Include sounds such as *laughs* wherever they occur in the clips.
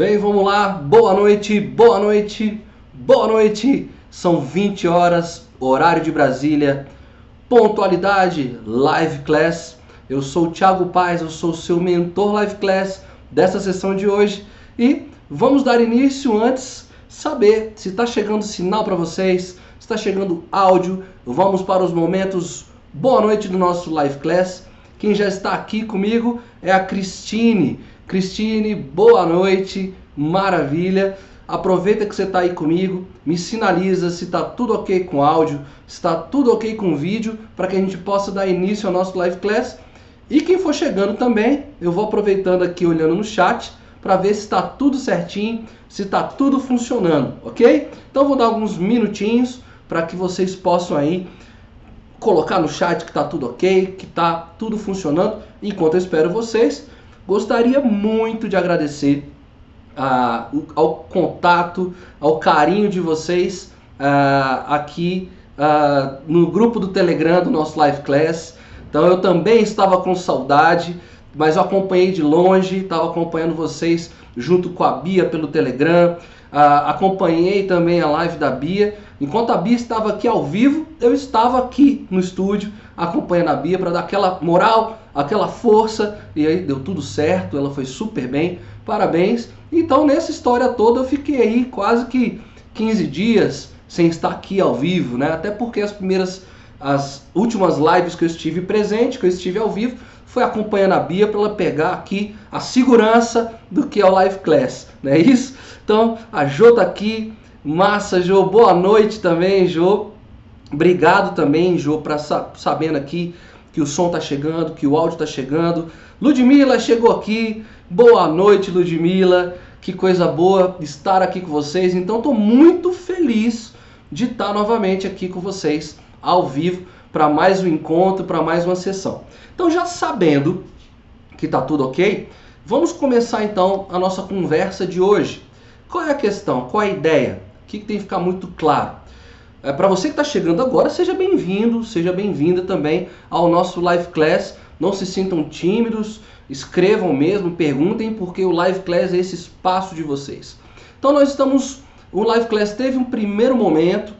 Bem, vamos lá. Boa noite, boa noite, boa noite. São 20 horas, horário de Brasília. Pontualidade, live class. Eu sou o Thiago Paz, eu sou seu mentor live class dessa sessão de hoje e vamos dar início antes saber se está chegando sinal para vocês, se está chegando áudio. Vamos para os momentos boa noite do nosso live class. Quem já está aqui comigo é a Cristine. Cristine, boa noite, maravilha. Aproveita que você está aí comigo, me sinaliza se está tudo ok com áudio, se está tudo ok com vídeo, para que a gente possa dar início ao nosso live class. E quem for chegando também, eu vou aproveitando aqui olhando no chat para ver se está tudo certinho, se está tudo funcionando, ok? Então vou dar alguns minutinhos para que vocês possam aí colocar no chat que está tudo ok, que está tudo funcionando. Enquanto eu espero vocês, Gostaria muito de agradecer uh, ao contato, ao carinho de vocês uh, aqui uh, no grupo do Telegram do nosso Live Class. Então eu também estava com saudade, mas eu acompanhei de longe, estava acompanhando vocês junto com a Bia pelo Telegram. acompanhei também a live da Bia. Enquanto a Bia estava aqui ao vivo, eu estava aqui no estúdio acompanhando a Bia para dar aquela moral, aquela força, e aí deu tudo certo, ela foi super bem, parabéns. Então nessa história toda eu fiquei aí quase que 15 dias sem estar aqui ao vivo, né? Até porque as primeiras, as últimas lives que eu estive presente, que eu estive ao vivo, foi acompanhando a Bia para ela pegar aqui a segurança do que é o Live Class, não é isso? Então a Jo tá aqui, massa Jo, boa noite também Jo, obrigado também Jo, para sabendo aqui que o som está chegando, que o áudio está chegando. Ludmila chegou aqui. Boa noite, Ludmila. Que coisa boa estar aqui com vocês. Então, estou muito feliz de estar novamente aqui com vocês ao vivo para mais um encontro, para mais uma sessão. Então, já sabendo que está tudo ok, vamos começar então a nossa conversa de hoje. Qual é a questão? Qual é a ideia? O que, que tem que ficar muito claro? É, Para você que está chegando agora, seja bem-vindo, seja bem-vinda também ao nosso Live Class. Não se sintam tímidos, escrevam mesmo, perguntem, porque o Live Class é esse espaço de vocês. Então nós estamos, o Live Class teve um primeiro momento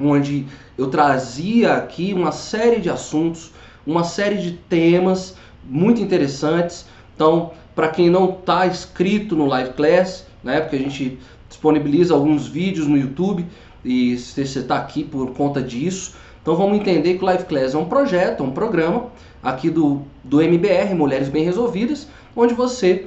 onde eu trazia aqui uma série de assuntos, uma série de temas muito interessantes. Então, para quem não está inscrito no Live Class, né, porque a gente disponibiliza alguns vídeos no YouTube, e você está aqui por conta disso. Então vamos entender que o Live Class é um projeto, é um programa aqui do, do MBR, Mulheres Bem Resolvidas, onde você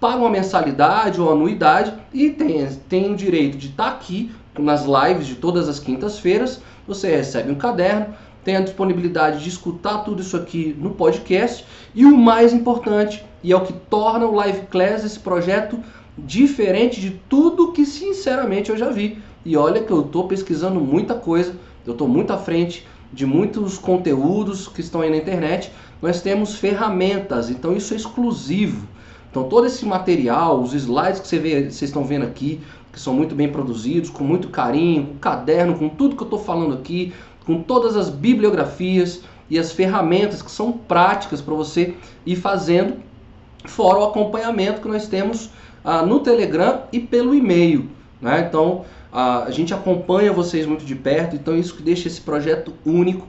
paga uma mensalidade ou anuidade e tem, tem o direito de estar tá aqui nas lives de todas as quintas-feiras. Você recebe um caderno, tem a disponibilidade de escutar tudo isso aqui no podcast e o mais importante, e é o que torna o Live Class esse projeto diferente de tudo que sinceramente eu já vi e olha que eu estou pesquisando muita coisa, eu estou muito à frente de muitos conteúdos que estão aí na internet. Nós temos ferramentas, então isso é exclusivo. Então todo esse material, os slides que você vê, vocês estão vendo aqui, que são muito bem produzidos, com muito carinho, com caderno, com tudo que eu estou falando aqui, com todas as bibliografias e as ferramentas que são práticas para você ir fazendo, fora o acompanhamento que nós temos ah, no Telegram e pelo e-mail. Né? Então a gente acompanha vocês muito de perto, então isso que deixa esse projeto único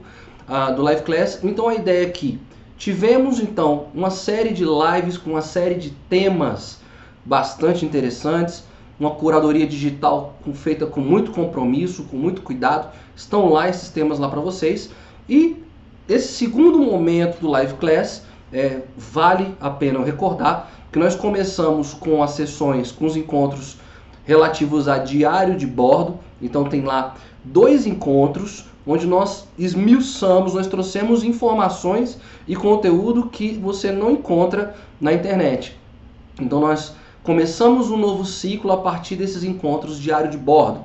do Live Class. Então a ideia é que tivemos então uma série de lives com uma série de temas bastante interessantes, uma curadoria digital feita com muito compromisso, com muito cuidado. Estão lá esses temas lá para vocês. E esse segundo momento do Live Class é, vale a pena recordar que nós começamos com as sessões, com os encontros relativos a diário de bordo. Então tem lá dois encontros onde nós esmiuçamos, nós trouxemos informações e conteúdo que você não encontra na internet. Então nós começamos um novo ciclo a partir desses encontros diário de bordo.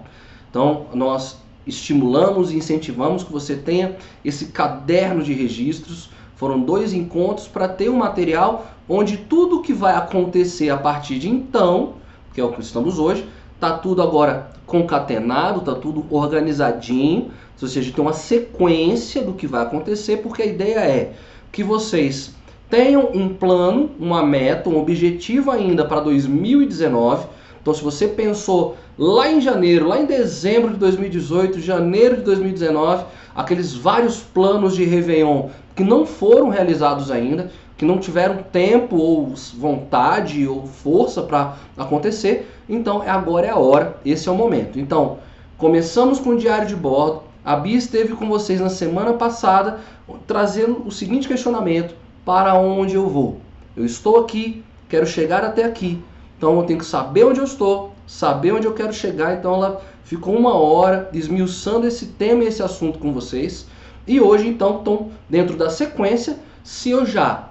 Então nós estimulamos e incentivamos que você tenha esse caderno de registros. Foram dois encontros para ter um material onde tudo que vai acontecer a partir de então que é o que estamos hoje, tá tudo agora concatenado, tá tudo organizadinho, ou seja, tem uma sequência do que vai acontecer, porque a ideia é que vocês tenham um plano, uma meta, um objetivo ainda para 2019. Então, se você pensou lá em janeiro, lá em dezembro de 2018, janeiro de 2019, aqueles vários planos de Réveillon que não foram realizados ainda, que não tiveram tempo ou vontade ou força para acontecer, então agora é a hora, esse é o momento. Então, começamos com o diário de bordo. A Bia esteve com vocês na semana passada trazendo o seguinte questionamento: para onde eu vou? Eu estou aqui, quero chegar até aqui. Então eu tenho que saber onde eu estou, saber onde eu quero chegar. Então ela ficou uma hora esmiuçando esse tema e esse assunto com vocês. E hoje, então, estão dentro da sequência. Se eu já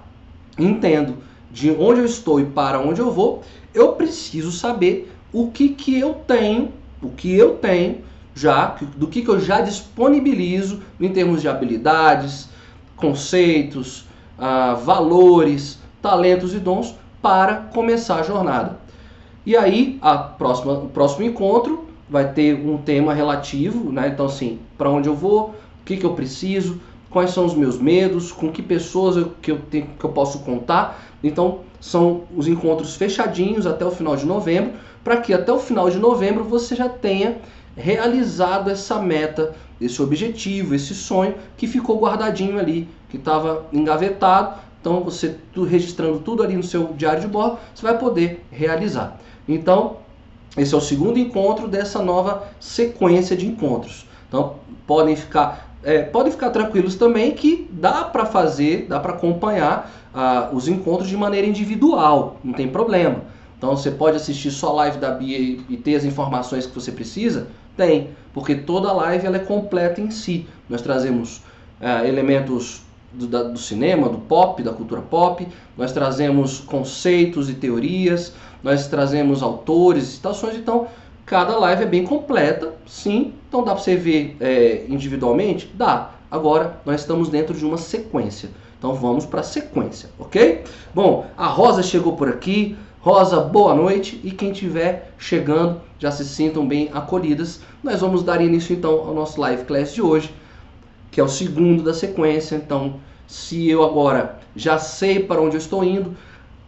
entendo de onde eu estou e para onde eu vou, eu preciso saber o que, que eu tenho, o que eu tenho já, do que, que eu já disponibilizo em termos de habilidades, conceitos, ah, valores, talentos e dons para começar a jornada. E aí, a próxima, o próximo encontro vai ter um tema relativo, né? Então, assim, para onde eu vou, o que, que eu preciso, quais são os meus medos, com que pessoas eu, que, eu tenho, que eu posso contar. Então, são os encontros fechadinhos até o final de novembro, para que até o final de novembro você já tenha realizado essa meta, esse objetivo, esse sonho que ficou guardadinho ali, que estava engavetado. Então, você registrando tudo ali no seu diário de bordo, você vai poder realizar. Então, esse é o segundo encontro dessa nova sequência de encontros. Então, podem ficar, é, podem ficar tranquilos também que dá para fazer, dá para acompanhar ah, os encontros de maneira individual, não tem problema. Então, você pode assistir só a live da Bia e ter as informações que você precisa tem, porque toda live ela é completa em si. Nós trazemos é, elementos do, da, do, cinema, do pop, da cultura pop, nós trazemos conceitos e teorias, nós trazemos autores citações, então cada live é bem completa, sim, então dá para você ver é, individualmente? Dá. Agora nós estamos dentro de uma sequência. Então vamos para a sequência, ok? Bom, a Rosa chegou por aqui, Rosa, boa noite e quem estiver chegando já se sintam bem acolhidas. Nós vamos dar início então ao nosso live class de hoje, que é o segundo da sequência. Então, se eu agora já sei para onde eu estou indo,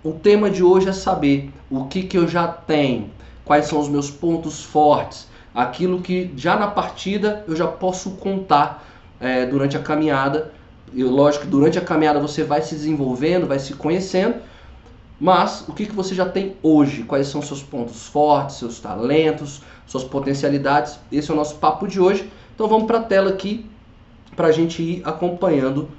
o tema de hoje é saber o que, que eu já tenho, quais são os meus pontos fortes, aquilo que já na partida eu já posso contar é, durante a caminhada. E lógico durante a caminhada você vai se desenvolvendo, vai se conhecendo mas o que, que você já tem hoje? Quais são seus pontos fortes, seus talentos, suas potencialidades? Esse é o nosso papo de hoje. Então vamos para a tela aqui para a gente ir acompanhando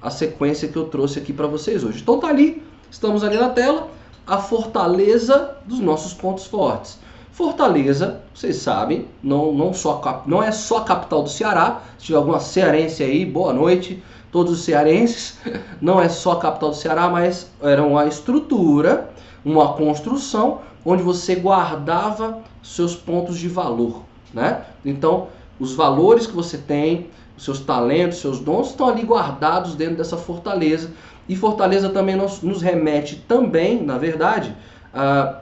a sequência que eu trouxe aqui para vocês hoje. Então tá ali, estamos ali na tela, a fortaleza dos nossos pontos fortes. Fortaleza, vocês sabem, não, não, só, não é só a capital do Ceará. Se tiver alguma cearense aí, boa noite todos os cearenses, *laughs* não é só a capital do Ceará, mas era uma estrutura, uma construção onde você guardava seus pontos de valor, né? Então, os valores que você tem, seus talentos, seus dons estão ali guardados dentro dessa fortaleza. E fortaleza também nos, nos remete também, na verdade, a,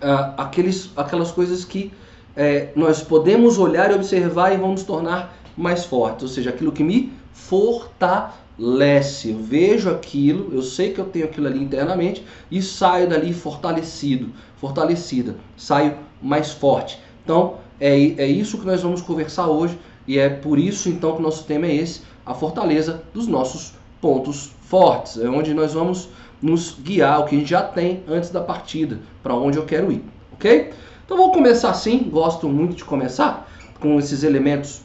a aqueles, aquelas coisas que é, nós podemos olhar e observar e vamos tornar mais fortes, ou seja, aquilo que me fortalece. Eu vejo aquilo, eu sei que eu tenho aquilo ali internamente e saio dali fortalecido, fortalecida, saio mais forte. Então, é, é isso que nós vamos conversar hoje e é por isso então que o nosso tema é esse, a fortaleza dos nossos pontos fortes. É onde nós vamos nos guiar, o que a gente já tem antes da partida, para onde eu quero ir, ok? Então vamos começar assim, gosto muito de começar com esses elementos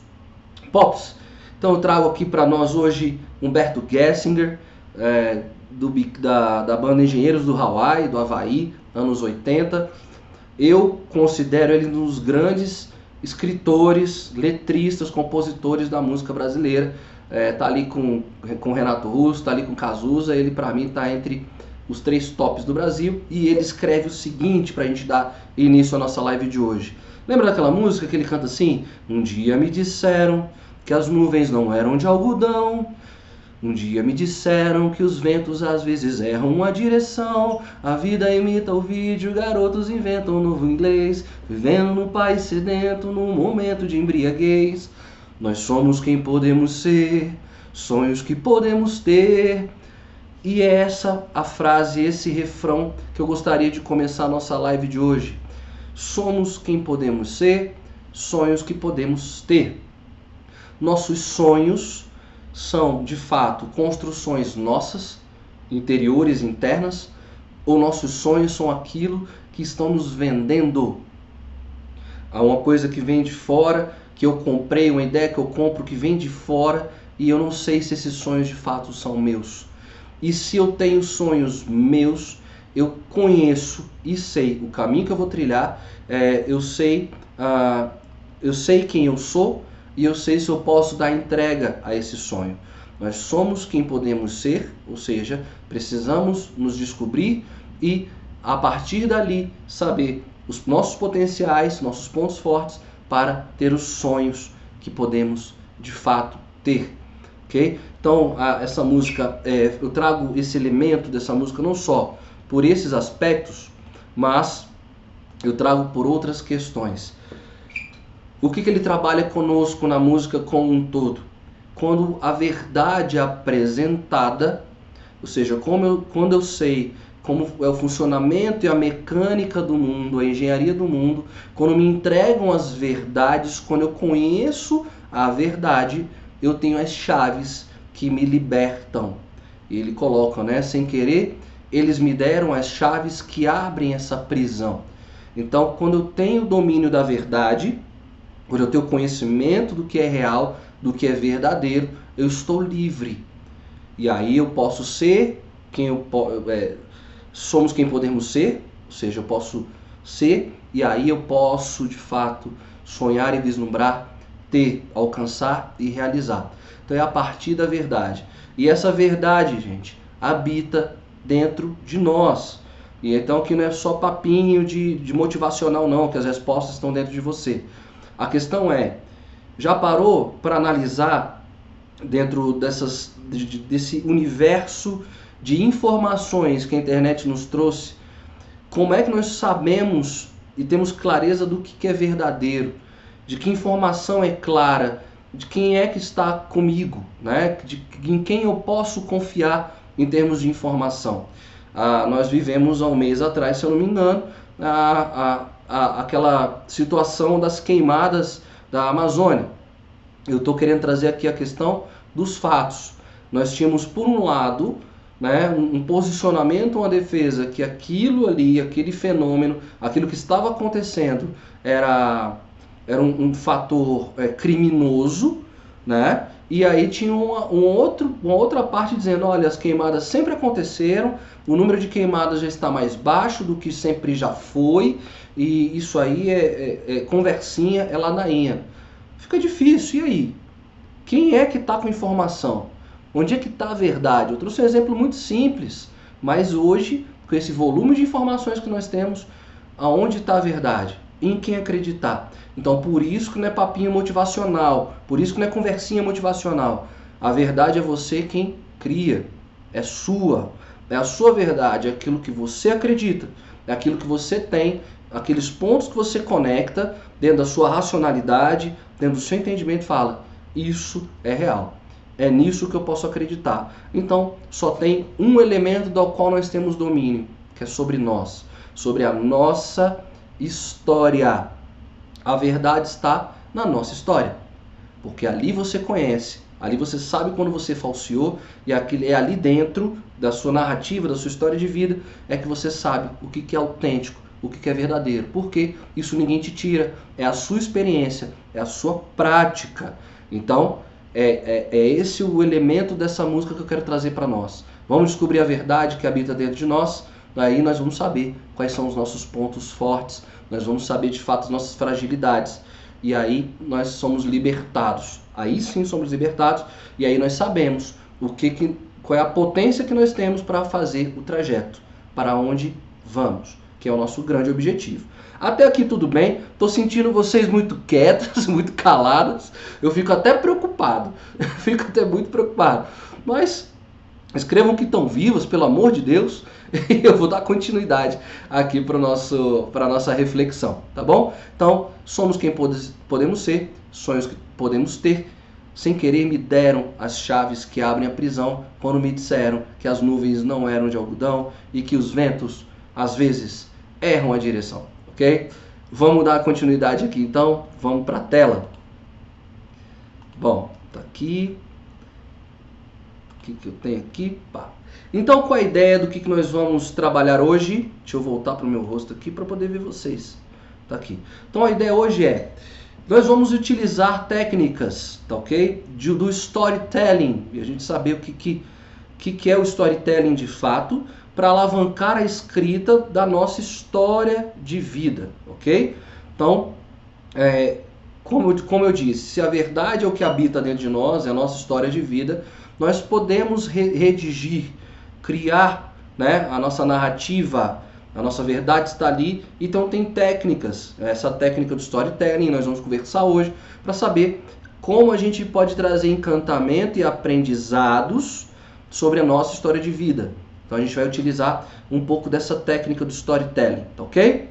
pops então eu trago aqui para nós hoje Humberto Gessinger, é, do, da, da banda Engenheiros do Hawaii, do Havaí, anos 80. Eu considero ele um dos grandes escritores, letristas, compositores da música brasileira. É, tá ali com, com Renato Russo, tá ali com Cazuza, ele para mim tá entre os três tops do Brasil e ele escreve o seguinte para a gente dar início à nossa live de hoje. Lembra daquela música que ele canta assim? Um dia me disseram que as nuvens não eram de algodão. Um dia me disseram que os ventos às vezes erram a direção. A vida imita o vídeo, garotos inventam um novo inglês. Vivendo no país sedento, num momento de embriaguez. Nós somos quem podemos ser, sonhos que podemos ter. E é essa a frase, esse refrão que eu gostaria de começar a nossa live de hoje. Somos quem podemos ser, sonhos que podemos ter. Nossos sonhos são, de fato, construções nossas, interiores, internas, ou nossos sonhos são aquilo que estão nos vendendo? Há uma coisa que vem de fora, que eu comprei, uma ideia que eu compro que vem de fora e eu não sei se esses sonhos de fato são meus. E se eu tenho sonhos meus, eu conheço e sei o caminho que eu vou trilhar, é, eu sei, uh, eu sei quem eu sou e eu sei se eu posso dar entrega a esse sonho. Nós somos quem podemos ser, ou seja, precisamos nos descobrir e a partir dali saber os nossos potenciais, nossos pontos fortes para ter os sonhos que podemos de fato ter. Ok? Então, a, essa música, é, eu trago esse elemento dessa música não só por esses aspectos, mas eu trago por outras questões. O que, que ele trabalha conosco na música como um todo? Quando a verdade é apresentada, ou seja, eu, quando eu sei como é o funcionamento e a mecânica do mundo, a engenharia do mundo, quando me entregam as verdades, quando eu conheço a verdade, eu tenho as chaves que me libertam. Ele coloca, né, sem querer, eles me deram as chaves que abrem essa prisão. Então, quando eu tenho domínio da verdade, quando eu tenho conhecimento do que é real, do que é verdadeiro, eu estou livre. E aí eu posso ser quem eu é, somos quem podemos ser, ou seja, eu posso ser e aí eu posso de fato sonhar e vislumbrar, ter, alcançar e realizar. Então é a partir da verdade. E essa verdade, gente, habita dentro de nós. E então aqui não é só papinho de, de motivacional não, que as respostas estão dentro de você. A questão é, já parou para analisar dentro dessas, desse universo de informações que a internet nos trouxe, como é que nós sabemos e temos clareza do que é verdadeiro, de que informação é clara, de quem é que está comigo, né? de em quem eu posso confiar em termos de informação. Ah, nós vivemos há um mês atrás, se eu não me engano, a, a, a, aquela situação das queimadas da Amazônia. Eu estou querendo trazer aqui a questão dos fatos. Nós tínhamos, por um lado, né, um posicionamento, uma defesa que aquilo ali, aquele fenômeno, aquilo que estava acontecendo era, era um, um fator é, criminoso, né? E aí tinha uma, um outro, uma outra parte dizendo, olha, as queimadas sempre aconteceram, o número de queimadas já está mais baixo do que sempre já foi, e isso aí é, é, é conversinha, é ladainha. Fica difícil, e aí? Quem é que está com informação? Onde é que está a verdade? Eu trouxe um exemplo muito simples, mas hoje, com esse volume de informações que nós temos, aonde está a verdade? Em quem acreditar? Então, por isso que não é papinho motivacional, por isso que não é conversinha motivacional. A verdade é você quem cria, é sua, é a sua verdade, é aquilo que você acredita, é aquilo que você tem, aqueles pontos que você conecta dentro da sua racionalidade, dentro do seu entendimento, fala: isso é real. É nisso que eu posso acreditar. Então, só tem um elemento do qual nós temos domínio, que é sobre nós, sobre a nossa história. A verdade está na nossa história, porque ali você conhece, ali você sabe quando você falseou e é ali dentro da sua narrativa, da sua história de vida, é que você sabe o que é autêntico, o que é verdadeiro. Porque isso ninguém te tira, é a sua experiência, é a sua prática. Então, é, é, é esse o elemento dessa música que eu quero trazer para nós. Vamos descobrir a verdade que habita dentro de nós, daí nós vamos saber quais são os nossos pontos fortes, nós vamos saber de fato as nossas fragilidades. E aí nós somos libertados. Aí sim somos libertados e aí nós sabemos o que, que qual é a potência que nós temos para fazer o trajeto, para onde vamos, que é o nosso grande objetivo. Até aqui tudo bem. Tô sentindo vocês muito quietas, *laughs* muito caladas. Eu fico até preocupado. *laughs* fico até muito preocupado. Mas escrevam que estão vivos, pelo amor de Deus. E *laughs* eu vou dar continuidade aqui para a nossa reflexão, tá bom? Então, somos quem podemos ser, sonhos que podemos ter, sem querer me deram as chaves que abrem a prisão quando me disseram que as nuvens não eram de algodão e que os ventos às vezes erram a direção, ok? Vamos dar continuidade aqui então, vamos para a tela. Bom, tá aqui. O que, que eu tenho aqui? Pá. Então, qual a ideia do que, que nós vamos trabalhar hoje? Deixa eu voltar para o meu rosto aqui para poder ver vocês. Tá aqui. Então, a ideia hoje é nós vamos utilizar técnicas, tá ok? De, do storytelling, e a gente saber o que, que, que, que é o storytelling de fato, para alavancar a escrita da nossa história de vida, ok? Então, é, como, como eu disse, se a verdade é o que habita dentro de nós, é a nossa história de vida, nós podemos re redigir, criar né, a nossa narrativa, a nossa verdade está ali, então tem técnicas, essa técnica do storytelling, nós vamos conversar hoje para saber como a gente pode trazer encantamento e aprendizados sobre a nossa história de vida. Então a gente vai utilizar um pouco dessa técnica do storytelling, tá ok?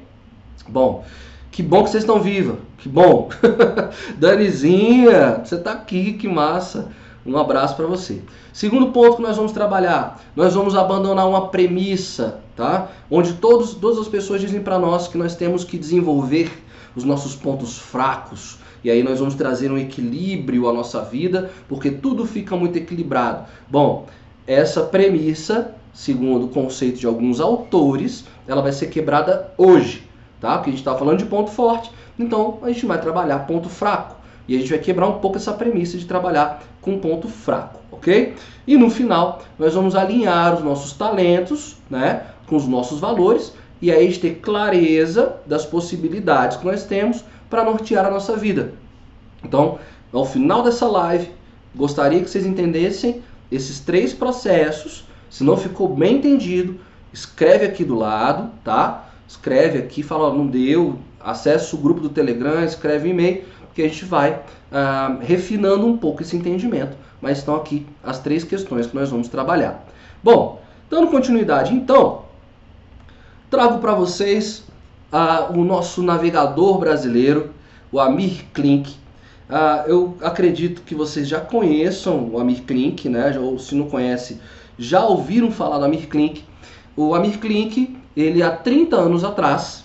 Bom, que bom que vocês estão vivos, que bom. *laughs* Danizinha, você está aqui, que massa. Um abraço para você. Segundo ponto que nós vamos trabalhar, nós vamos abandonar uma premissa, tá? Onde todos, todas as pessoas dizem para nós que nós temos que desenvolver os nossos pontos fracos. E aí nós vamos trazer um equilíbrio à nossa vida, porque tudo fica muito equilibrado. Bom, essa premissa, segundo o conceito de alguns autores, ela vai ser quebrada hoje, tá? Porque a gente está falando de ponto forte, então a gente vai trabalhar ponto fraco. E a gente vai quebrar um pouco essa premissa de trabalhar com ponto fraco, ok? E no final, nós vamos alinhar os nossos talentos né, com os nossos valores e aí a gente ter clareza das possibilidades que nós temos para nortear a nossa vida. Então, ao final dessa live, gostaria que vocês entendessem esses três processos. Se não ficou bem entendido, escreve aqui do lado, tá? Escreve aqui, fala, não deu, acessa o grupo do Telegram, escreve e-mail que a gente vai ah, refinando um pouco esse entendimento. Mas estão aqui as três questões que nós vamos trabalhar. Bom, dando continuidade, então, trago para vocês ah, o nosso navegador brasileiro, o Amir Klink. Ah, eu acredito que vocês já conheçam o Amir Klink, né? ou se não conhece, já ouviram falar do Amir Klink. O Amir Klink, ele há 30 anos atrás,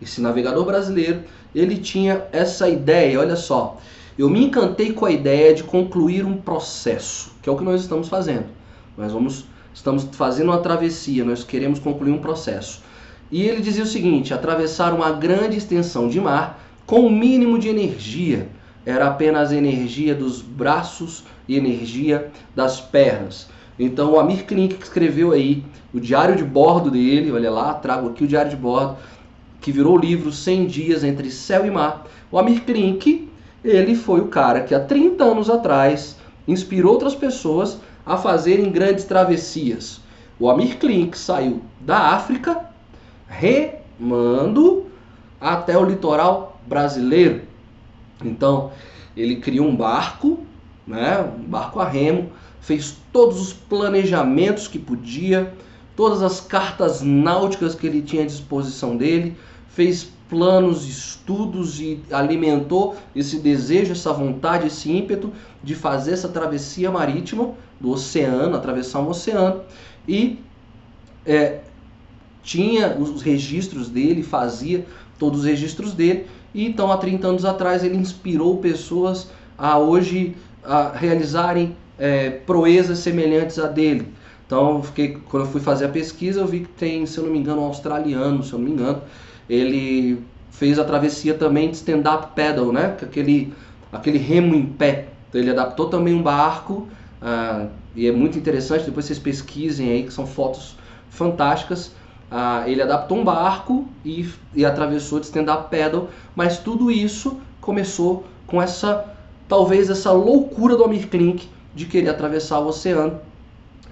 esse navegador brasileiro, ele tinha essa ideia, olha só. Eu me encantei com a ideia de concluir um processo, que é o que nós estamos fazendo. Nós vamos, estamos fazendo uma travessia, nós queremos concluir um processo. E ele dizia o seguinte: atravessar uma grande extensão de mar com o um mínimo de energia. Era apenas energia dos braços e energia das pernas. Então o Amir Klink escreveu aí o diário de bordo dele, olha lá, trago aqui o diário de bordo que virou o livro 100 Dias Entre Céu e Mar, o Amir Klink, ele foi o cara que há 30 anos atrás inspirou outras pessoas a fazerem grandes travessias. O Amir Klink saiu da África remando até o litoral brasileiro. Então, ele criou um barco, né, um barco a remo, fez todos os planejamentos que podia, todas as cartas náuticas que ele tinha à disposição dele, fez planos, estudos e alimentou esse desejo, essa vontade, esse ímpeto de fazer essa travessia marítima do oceano, atravessar um oceano. E é, tinha os registros dele, fazia todos os registros dele. E então há 30 anos atrás ele inspirou pessoas a hoje a realizarem é, proezas semelhantes a dele. Então, fiquei, quando eu fui fazer a pesquisa, eu vi que tem, se eu não me engano, um australiano, se eu não me engano, ele fez a travessia também de stand-up paddle, né? Aquele, aquele remo em pé. Então ele adaptou também um barco uh, e é muito interessante. Depois vocês pesquisem aí que são fotos fantásticas. Uh, ele adaptou um barco e, e atravessou de stand-up paddle, mas tudo isso começou com essa talvez essa loucura do Amir Klink de querer atravessar o oceano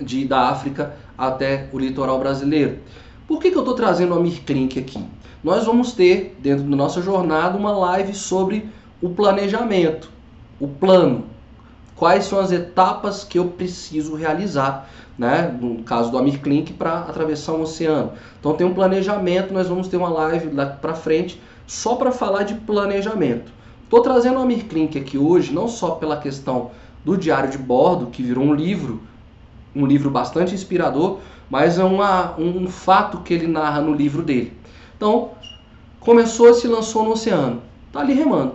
de, da África até o litoral brasileiro. Por que, que eu estou trazendo o Amir aqui? nós vamos ter, dentro da nossa jornada, uma live sobre o planejamento, o plano. Quais são as etapas que eu preciso realizar, né? no caso do Amir Klink, para atravessar um oceano. Então tem um planejamento, nós vamos ter uma live lá para frente só para falar de planejamento. Estou trazendo o Amir Klink aqui hoje, não só pela questão do diário de bordo, que virou um livro, um livro bastante inspirador, mas é uma, um fato que ele narra no livro dele. Então, começou e se lançou no oceano. Tá ali remando.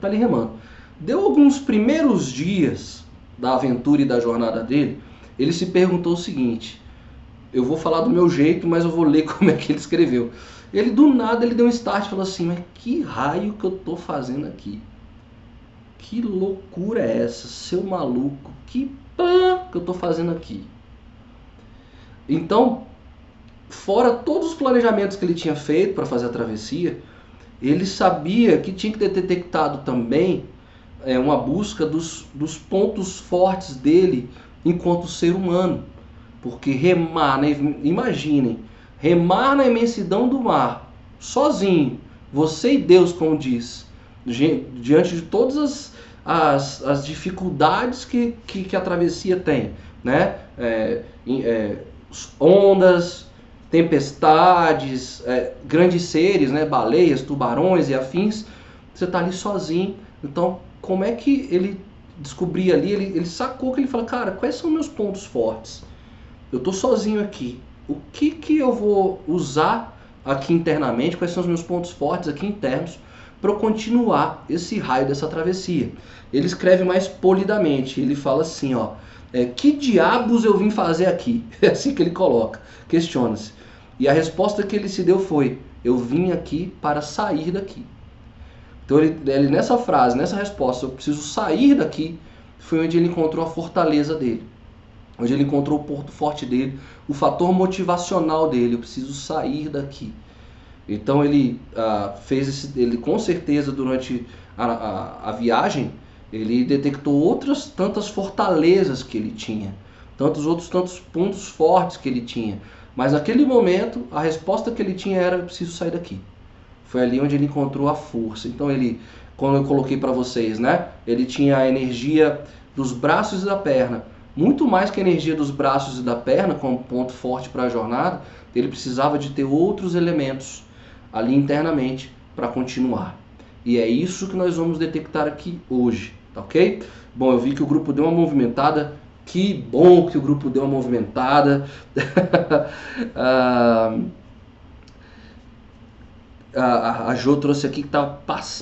Tá ali remando. Deu alguns primeiros dias da aventura e da jornada dele, ele se perguntou o seguinte: eu vou falar do meu jeito, mas eu vou ler *laughs* como é que ele escreveu. Ele do nada ele deu um start e falou assim: "Mas que raio que eu tô fazendo aqui? Que loucura é essa, seu maluco? Que pã que eu tô fazendo aqui?" Então, fora todos os planejamentos que ele tinha feito para fazer a travessia, ele sabia que tinha que ter detectado também é, uma busca dos, dos pontos fortes dele enquanto ser humano. Porque remar, né? imaginem, remar na imensidão do mar, sozinho, você e Deus, como diz, diante de todas as, as, as dificuldades que, que, que, a travessia tem, né? É, é, ondas, tempestades, é, grandes seres, né? baleias, tubarões e afins, você está ali sozinho. Então, como é que ele descobria ali? Ele, ele sacou que ele fala, cara, quais são meus pontos fortes? Eu estou sozinho aqui o que, que eu vou usar aqui internamente, quais são os meus pontos fortes aqui internos para continuar esse raio dessa travessia. Ele escreve mais polidamente, ele fala assim, ó, é, que diabos eu vim fazer aqui? *laughs* É assim que ele coloca, questiona-se. E a resposta que ele se deu foi, eu vim aqui para sair daqui. Então ele, ele nessa frase, nessa resposta, eu preciso sair daqui, foi onde ele encontrou a fortaleza dele onde ele encontrou o ponto forte dele, o fator motivacional dele. Eu preciso sair daqui. Então ele ah, fez esse, ele com certeza durante a, a, a, viagem ele detectou outras tantas fortalezas que ele tinha, tantos outros tantos pontos fortes que ele tinha. Mas naquele momento a resposta que ele tinha era preciso sair daqui. Foi ali onde ele encontrou a força. Então ele, como eu coloquei para vocês, né? Ele tinha a energia dos braços e da perna muito mais que a energia dos braços e da perna como ponto forte para a jornada, ele precisava de ter outros elementos ali internamente para continuar. E é isso que nós vamos detectar aqui hoje, tá ok? Bom, eu vi que o grupo deu uma movimentada. Que bom que o grupo deu uma movimentada. *laughs* ah, a, Jo trouxe aqui que está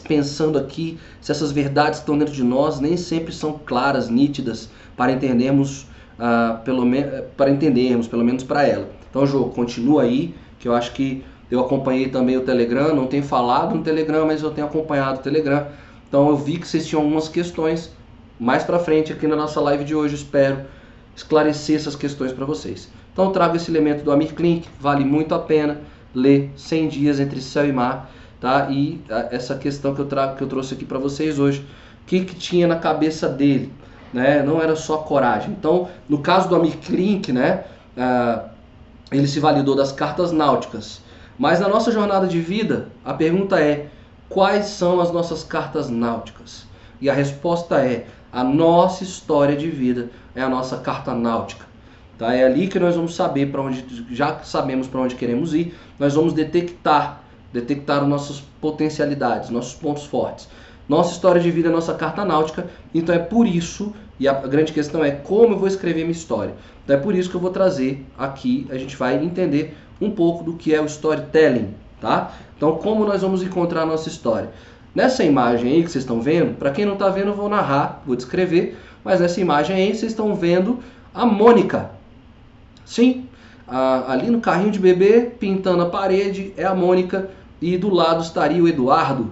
pensando aqui se essas verdades que estão dentro de nós nem sempre são claras, nítidas para entendermos uh, pelo para entendermos pelo menos para ela. Então, Jo, continua aí, que eu acho que eu acompanhei também o Telegram, não tenho falado no Telegram, mas eu tenho acompanhado o Telegram. Então, eu vi que vocês tinham algumas questões mais para frente aqui na nossa live de hoje, espero esclarecer essas questões para vocês. Então, eu trago esse elemento do Amir Klink, vale muito a pena ler 100 dias entre céu e mar, tá? E essa questão que eu trago, que eu trouxe aqui para vocês hoje, o que, que tinha na cabeça dele, né? Não era só coragem. Então, no caso do Amir Klink, né? Uh, ele se validou das cartas náuticas. Mas na nossa jornada de vida, a pergunta é: quais são as nossas cartas náuticas? E a resposta é: a nossa história de vida é a nossa carta náutica. Tá? É ali que nós vamos saber para onde, já sabemos para onde queremos ir, nós vamos detectar, detectar nossas potencialidades, nossos pontos fortes. Nossa história de vida é nossa carta náutica, então é por isso, e a grande questão é como eu vou escrever minha história. Então é por isso que eu vou trazer aqui, a gente vai entender um pouco do que é o storytelling, tá? Então como nós vamos encontrar a nossa história? Nessa imagem aí que vocês estão vendo, para quem não está vendo, eu vou narrar, vou descrever, mas nessa imagem aí vocês estão vendo a Mônica, Sim, ali no carrinho de bebê, pintando a parede, é a Mônica e do lado estaria o Eduardo.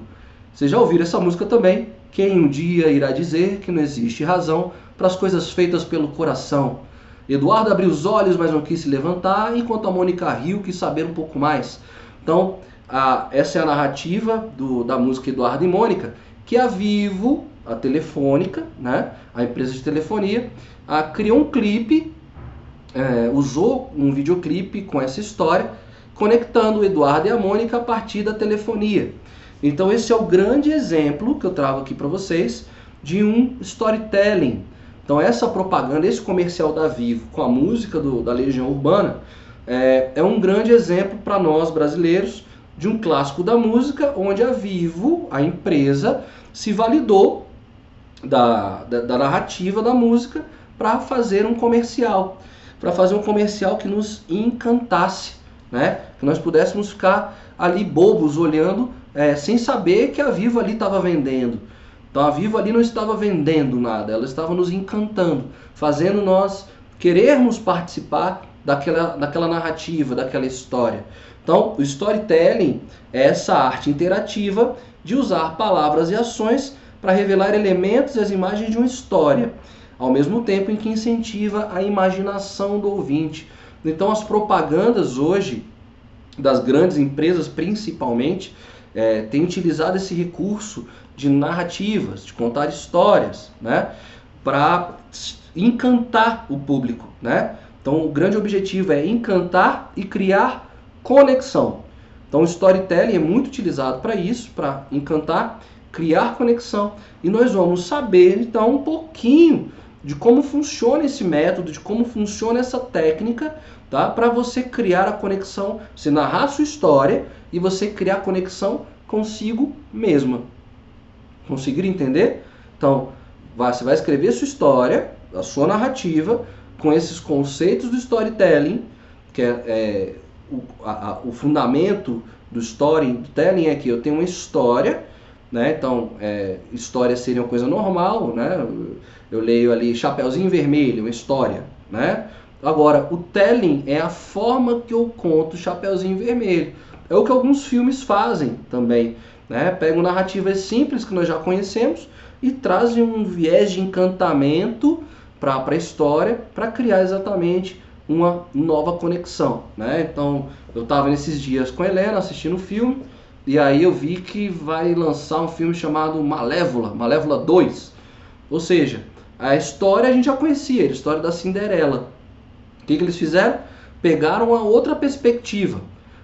Vocês já ouviram essa música também? Quem um dia irá dizer que não existe razão para as coisas feitas pelo coração? Eduardo abriu os olhos, mas não quis se levantar, enquanto a Mônica riu, quis saber um pouco mais. Então, a, essa é a narrativa do, da música Eduardo e Mônica, que a Vivo, a telefônica, né, a empresa de telefonia, a, criou um clipe é, usou um videoclipe com essa história, conectando o Eduardo e a Mônica a partir da telefonia. Então esse é o grande exemplo que eu trago aqui para vocês de um storytelling. Então essa propaganda, esse comercial da Vivo com a música do, da Legião Urbana é, é um grande exemplo para nós brasileiros de um clássico da música onde a Vivo, a empresa, se validou da, da, da narrativa da música para fazer um comercial, para fazer um comercial que nos encantasse, né? Que nós pudéssemos ficar ali bobos olhando, é, sem saber que a Vivo ali estava vendendo. Então a Vivo ali não estava vendendo nada, ela estava nos encantando, fazendo nós querermos participar daquela, daquela narrativa, daquela história. Então, o storytelling é essa arte interativa de usar palavras e ações para revelar elementos e as imagens de uma história, ao mesmo tempo em que incentiva a imaginação do ouvinte. Então, as propagandas hoje, das grandes empresas principalmente, é, têm utilizado esse recurso de narrativas, de contar histórias, né, para encantar o público, né? Então, o grande objetivo é encantar e criar conexão. Então, o storytelling é muito utilizado para isso, para encantar, criar conexão. E nós vamos saber, então, um pouquinho de como funciona esse método, de como funciona essa técnica, tá? Para você criar a conexão, você narrar a sua história e você criar conexão consigo mesma. Conseguir entender? Então, você vai escrever a sua história, a sua narrativa, com esses conceitos do storytelling, que é, é o, a, o fundamento do storytelling é que eu tenho uma história, né? Então, é, história seria uma coisa normal, né? Eu leio ali Chapeuzinho Vermelho, uma história, né? Agora, o telling é a forma que eu conto Chapeuzinho Vermelho. É o que alguns filmes fazem também, né? Pegam narrativas simples que nós já conhecemos e trazem um viés de encantamento para a história para criar exatamente uma nova conexão, né? Então, eu estava nesses dias com a Helena assistindo o filme e aí eu vi que vai lançar um filme chamado Malévola, Malévola 2. Ou seja, a história a gente já conhecia, a história da Cinderela. O que, que eles fizeram? Pegaram uma outra perspectiva.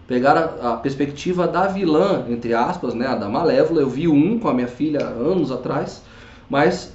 Pegaram a, a perspectiva da vilã, entre aspas, né, a da Malévola. Eu vi um com a minha filha anos atrás, mas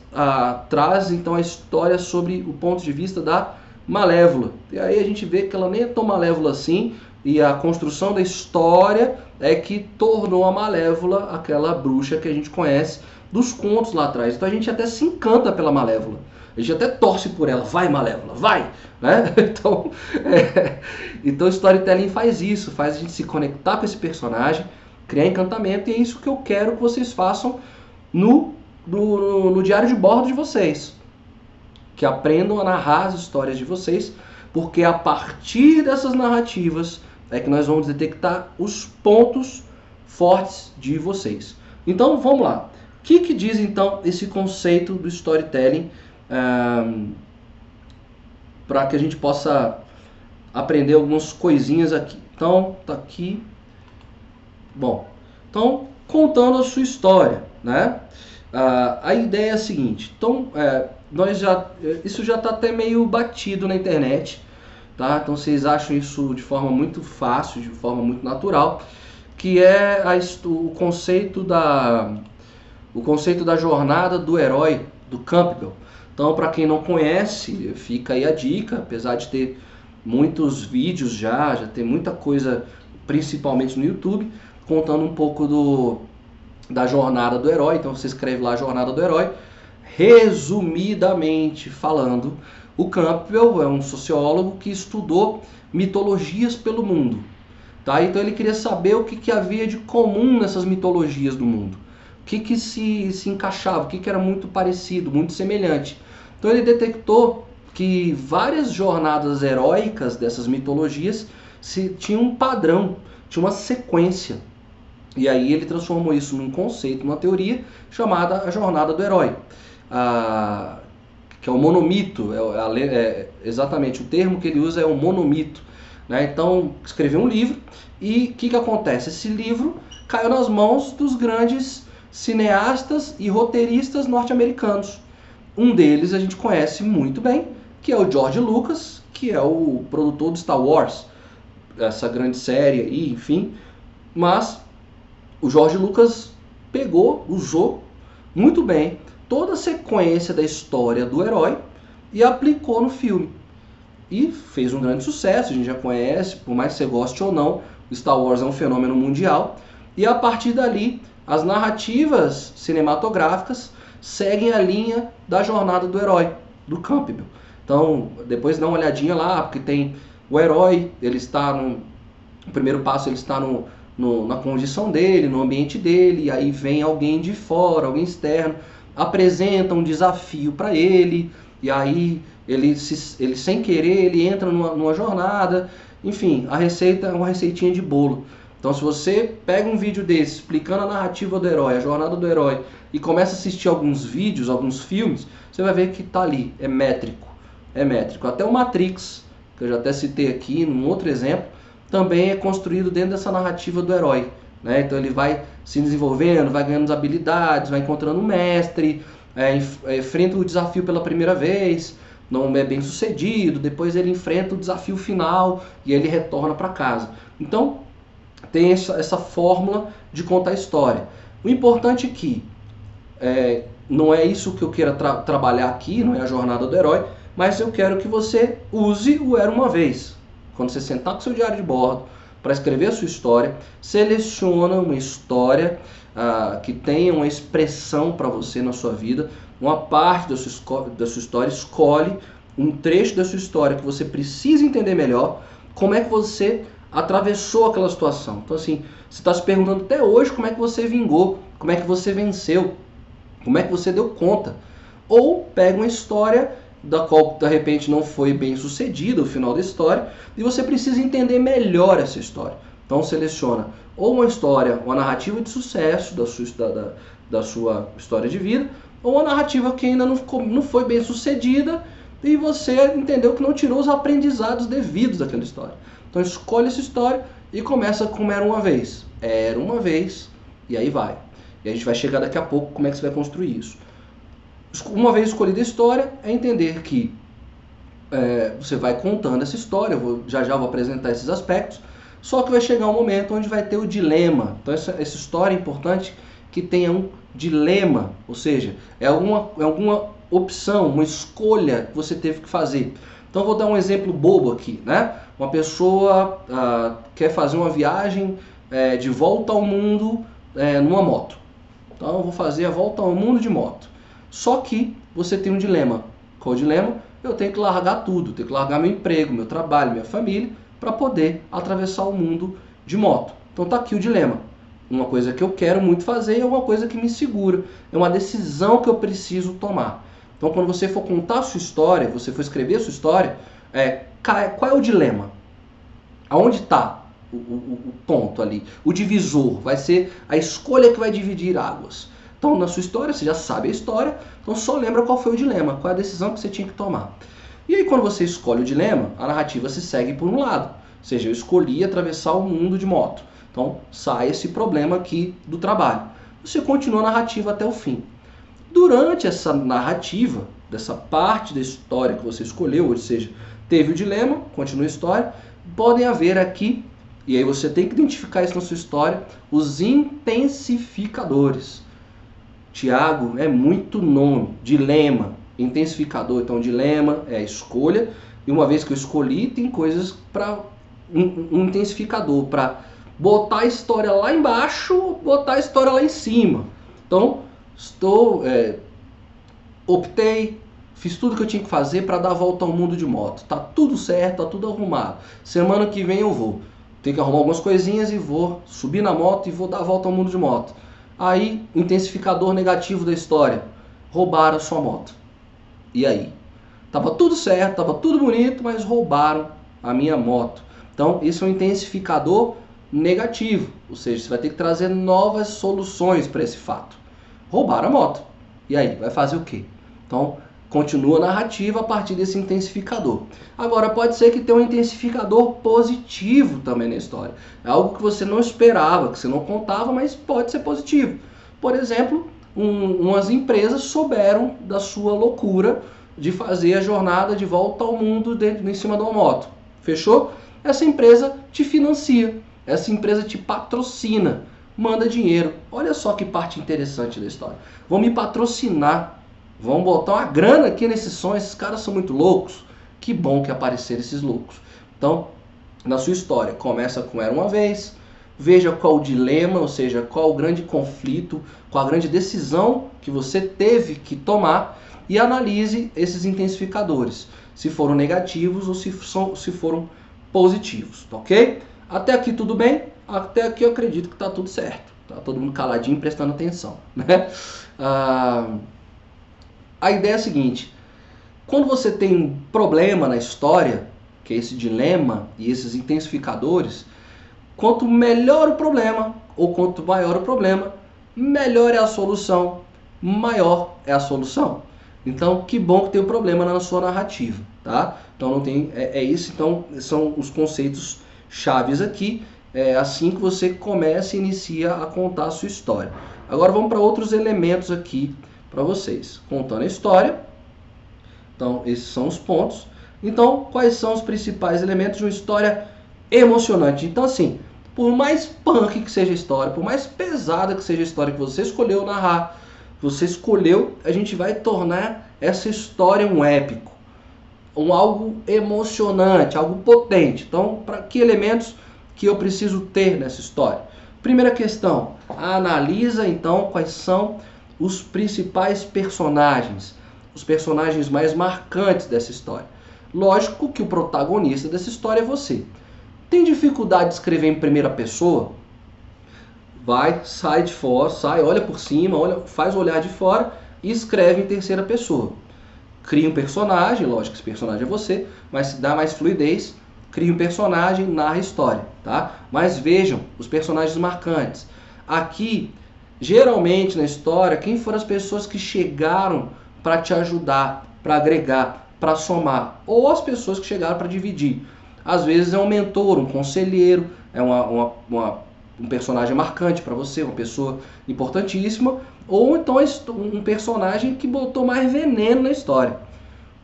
traz então a história sobre o ponto de vista da malévola. E aí a gente vê que ela nem é tão malévola assim, e a construção da história é que tornou a malévola aquela bruxa que a gente conhece dos contos lá atrás. Então a gente até se encanta pela malévola. A gente até torce por ela, vai malévola, vai! Né? *laughs* Então, é, então o storytelling faz isso, faz a gente se conectar com esse personagem, criar encantamento, e é isso que eu quero que vocês façam no, no, no diário de bordo de vocês que aprendam a narrar as histórias de vocês, porque a partir dessas narrativas é que nós vamos detectar os pontos fortes de vocês. Então vamos lá. O que, que diz então esse conceito do storytelling para que a gente possa aprender algumas coisinhas aqui? Então tá aqui. Bom, então contando a sua história, né? A ideia é a seguinte. Então é, nós já isso já está até meio batido na internet, tá? Então vocês acham isso de forma muito fácil, de forma muito natural, que é a, o conceito da o conceito da jornada do herói do Campbell. Então, para quem não conhece, fica aí a dica, apesar de ter muitos vídeos já, já tem muita coisa, principalmente no YouTube, contando um pouco do, da jornada do herói. Então, você escreve lá jornada do herói Resumidamente falando, o Campbell é um sociólogo que estudou mitologias pelo mundo. Tá? Então ele queria saber o que, que havia de comum nessas mitologias do mundo. Que, que se, se encaixava, o que, que era muito parecido, muito semelhante. Então ele detectou que várias jornadas heróicas dessas mitologias se, tinham um padrão, tinha uma sequência. E aí ele transformou isso num conceito, numa teoria chamada a jornada do herói a, que é o monomito, é, é, exatamente o termo que ele usa é o monomito. Né? Então, escreveu um livro e o que, que acontece? Esse livro caiu nas mãos dos grandes cineastas e roteiristas norte-americanos. Um deles a gente conhece muito bem, que é o George Lucas, que é o produtor do Star Wars, essa grande série aí, enfim. Mas o George Lucas pegou, usou muito bem toda a sequência da história do herói e aplicou no filme. E fez um grande sucesso, a gente já conhece, por mais que você goste ou não, Star Wars é um fenômeno mundial. E a partir dali, as narrativas cinematográficas seguem a linha da jornada do herói, do Campbell. Então, depois dá uma olhadinha lá, porque tem o herói, ele está no. O primeiro passo ele está no, no, na condição dele, no ambiente dele, e aí vem alguém de fora, alguém externo, apresenta um desafio para ele, e aí ele, se, ele sem querer ele entra numa, numa jornada. Enfim, a receita é uma receitinha de bolo. Então, se você pega um vídeo desse explicando a narrativa do herói, a jornada do herói, e começa a assistir alguns vídeos, alguns filmes, você vai ver que tá ali, é métrico. É métrico. Até o Matrix, que eu já até citei aqui num outro exemplo, também é construído dentro dessa narrativa do herói. Né? Então ele vai se desenvolvendo, vai ganhando habilidades, vai encontrando um mestre, é, é, enfrenta o desafio pela primeira vez, não é bem sucedido, depois ele enfrenta o desafio final e ele retorna para casa. Então tem essa, essa fórmula de contar história. O importante é que é, não é isso que eu queira tra trabalhar aqui, não é a jornada do herói, mas eu quero que você use o Era Uma Vez. Quando você sentar com seu diário de bordo para escrever a sua história, seleciona uma história ah, que tenha uma expressão para você na sua vida, uma parte da sua, da sua história, escolhe um trecho da sua história que você precisa entender melhor, como é que você atravessou aquela situação. Então, assim, você está se perguntando até hoje como é que você vingou, como é que você venceu, como é que você deu conta. Ou pega uma história da qual de repente não foi bem sucedida o final da história e você precisa entender melhor essa história. Então seleciona ou uma história, uma narrativa de sucesso da sua, da, da sua história de vida, ou uma narrativa que ainda não, ficou, não foi bem sucedida e você entendeu que não tirou os aprendizados devidos daquela história. Então escolhe essa história e começa como era uma vez. Era uma vez e aí vai. E a gente vai chegar daqui a pouco como é que você vai construir isso. Uma vez escolhida a história, é entender que é, você vai contando essa história, vou, já já vou apresentar esses aspectos, só que vai chegar um momento onde vai ter o dilema. Então essa, essa história é importante que tenha um dilema, ou seja, é alguma, é alguma opção, uma escolha que você teve que fazer. Então vou dar um exemplo bobo aqui, né? Uma pessoa ah, quer fazer uma viagem é, de volta ao mundo é, numa moto. Então eu vou fazer a volta ao mundo de moto. Só que você tem um dilema. Qual o dilema? Eu tenho que largar tudo, tenho que largar meu emprego, meu trabalho, minha família, para poder atravessar o mundo de moto. Então tá aqui o dilema. Uma coisa que eu quero muito fazer é uma coisa que me segura. É uma decisão que eu preciso tomar. Então quando você for contar a sua história, você for escrever a sua história, é, qual é o dilema? Aonde está o, o, o ponto ali? O divisor vai ser a escolha que vai dividir águas. Então, na sua história, você já sabe a história, então só lembra qual foi o dilema, qual é a decisão que você tinha que tomar. E aí, quando você escolhe o dilema, a narrativa se segue por um lado. Ou seja, eu escolhi atravessar o mundo de moto. Então, sai esse problema aqui do trabalho. Você continua a narrativa até o fim. Durante essa narrativa, dessa parte da história que você escolheu, ou seja, teve o dilema, continua a história, podem haver aqui, e aí você tem que identificar isso na sua história, os intensificadores. Tiago é muito nome, dilema, intensificador. Então, dilema é a escolha, e uma vez que eu escolhi, tem coisas para um, um intensificador, para botar a história lá embaixo, botar a história lá em cima. Então, estou, é, optei, fiz tudo que eu tinha que fazer para dar a volta ao mundo de moto. Tá tudo certo, tá tudo arrumado. Semana que vem eu vou. Tenho que arrumar algumas coisinhas e vou subir na moto e vou dar a volta ao mundo de moto. Aí, intensificador negativo da história. Roubaram sua moto. E aí? Tava tudo certo, tava tudo bonito, mas roubaram a minha moto. Então, isso é um intensificador negativo. Ou seja, você vai ter que trazer novas soluções para esse fato. Roubaram a moto. E aí? Vai fazer o quê? Então, continua a narrativa a partir desse intensificador. Agora, pode ser que tenha um intensificador positivo também na história. É algo que você não esperava, que você não contava, mas pode ser positivo. Por exemplo, um, umas empresas souberam da sua loucura de fazer a jornada de volta ao mundo dentro, em cima de uma moto. Fechou? Essa empresa te financia, essa empresa te patrocina, manda dinheiro. Olha só que parte interessante da história. Vão me patrocinar Vão botar uma grana aqui nesse som, esses caras são muito loucos. Que bom que apareceram esses loucos. Então, na sua história, começa com Era Uma Vez, veja qual o dilema, ou seja, qual o grande conflito, com a grande decisão que você teve que tomar e analise esses intensificadores, se foram negativos ou se, se foram positivos, ok? Até aqui tudo bem? Até aqui eu acredito que está tudo certo. Tá todo mundo caladinho prestando atenção, *laughs* né? Ah, a ideia é a seguinte: quando você tem um problema na história, que é esse dilema e esses intensificadores, quanto melhor o problema ou quanto maior o problema, melhor é a solução, maior é a solução. Então, que bom que tem o um problema na sua narrativa, tá? Então não tem é, é isso. Então são os conceitos chaves aqui. É assim que você começa e inicia a contar a sua história. Agora vamos para outros elementos aqui para vocês. Contando a história. Então esses são os pontos. Então quais são os principais elementos de uma história emocionante? Então assim, por mais punk que seja a história, por mais pesada que seja a história que você escolheu narrar, você escolheu, a gente vai tornar essa história um épico, um algo emocionante, algo potente. Então, para que elementos que eu preciso ter nessa história? Primeira questão, analisa então quais são os principais personagens, os personagens mais marcantes dessa história. Lógico que o protagonista dessa história é você. Tem dificuldade de escrever em primeira pessoa? vai, sai de fora, sai, olha por cima, olha, faz o olhar de fora e escreve em terceira pessoa. Cria um personagem, lógico que esse personagem é você, mas se dá mais fluidez, cria um personagem, narra a história, tá? Mas vejam os personagens marcantes. Aqui, geralmente na história, quem foram as pessoas que chegaram para te ajudar, para agregar, para somar, ou as pessoas que chegaram para dividir. Às vezes é um mentor, um conselheiro, é uma, uma, uma um personagem marcante para você, uma pessoa importantíssima, ou então um personagem que botou mais veneno na história.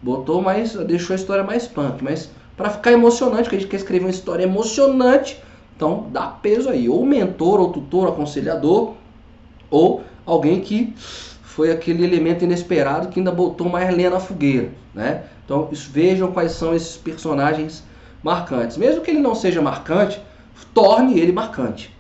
Botou mais, deixou a história mais punk, mas para ficar emocionante, que a gente quer escrever uma história emocionante, então dá peso aí, ou mentor, ou tutor, ou aconselhador, ou alguém que foi aquele elemento inesperado que ainda botou mais lenha na fogueira, né? Então vejam quais são esses personagens marcantes. Mesmo que ele não seja marcante, torne ele marcante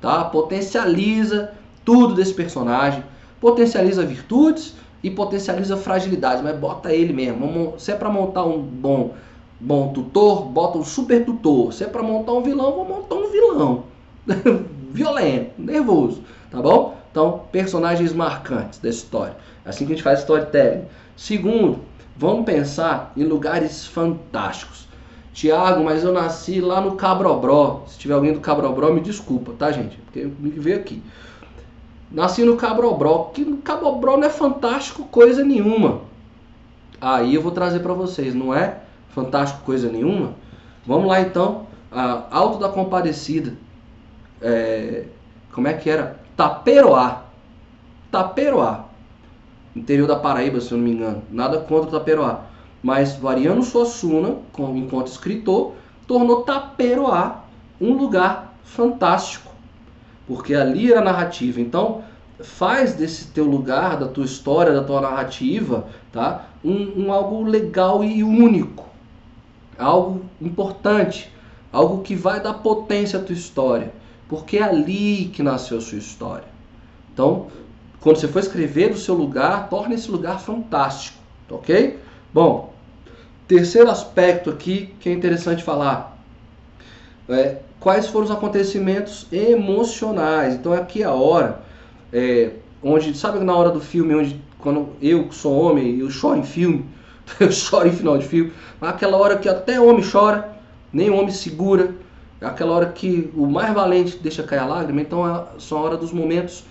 tá? Potencializa tudo desse personagem, potencializa virtudes e potencializa fragilidades, mas bota ele mesmo. Se é para montar um bom bom tutor, bota um super tutor. Se é para montar um vilão, vou montar um vilão. *laughs* Violento, nervoso, tá bom? Então, personagens marcantes da história. É assim que a gente faz storytelling. Segundo, vamos pensar em lugares fantásticos. Tiago, mas eu nasci lá no Cabrobró. Se tiver alguém do Cabrobró, me desculpa, tá, gente? Porque me veio aqui. Nasci no Cabrobró, que Cabrobró não é fantástico coisa nenhuma. Aí eu vou trazer para vocês, não é fantástico coisa nenhuma? Vamos lá então, a Alto da Compadecida. É, como é que era? Taperoá. Taperoá. Interior da Paraíba, se eu não me engano. Nada contra Taperoá mas Variano Suassuna, enquanto escritor, tornou Taperoá um lugar fantástico, porque ali era narrativa. Então, faz desse teu lugar, da tua história, da tua narrativa, tá? um, um algo legal e único, algo importante, algo que vai dar potência à tua história, porque é ali que nasceu a sua história. Então, quando você for escrever do seu lugar, torne esse lugar fantástico, ok? Bom, terceiro aspecto aqui que é interessante falar. É, quais foram os acontecimentos emocionais? Então aqui é a hora é, onde, sabe na hora do filme, onde quando eu sou homem, eu choro em filme, *laughs* eu choro em final de filme, aquela hora que até homem chora, nem homem segura, aquela hora que o mais valente deixa cair a lágrima, então é, são a hora dos momentos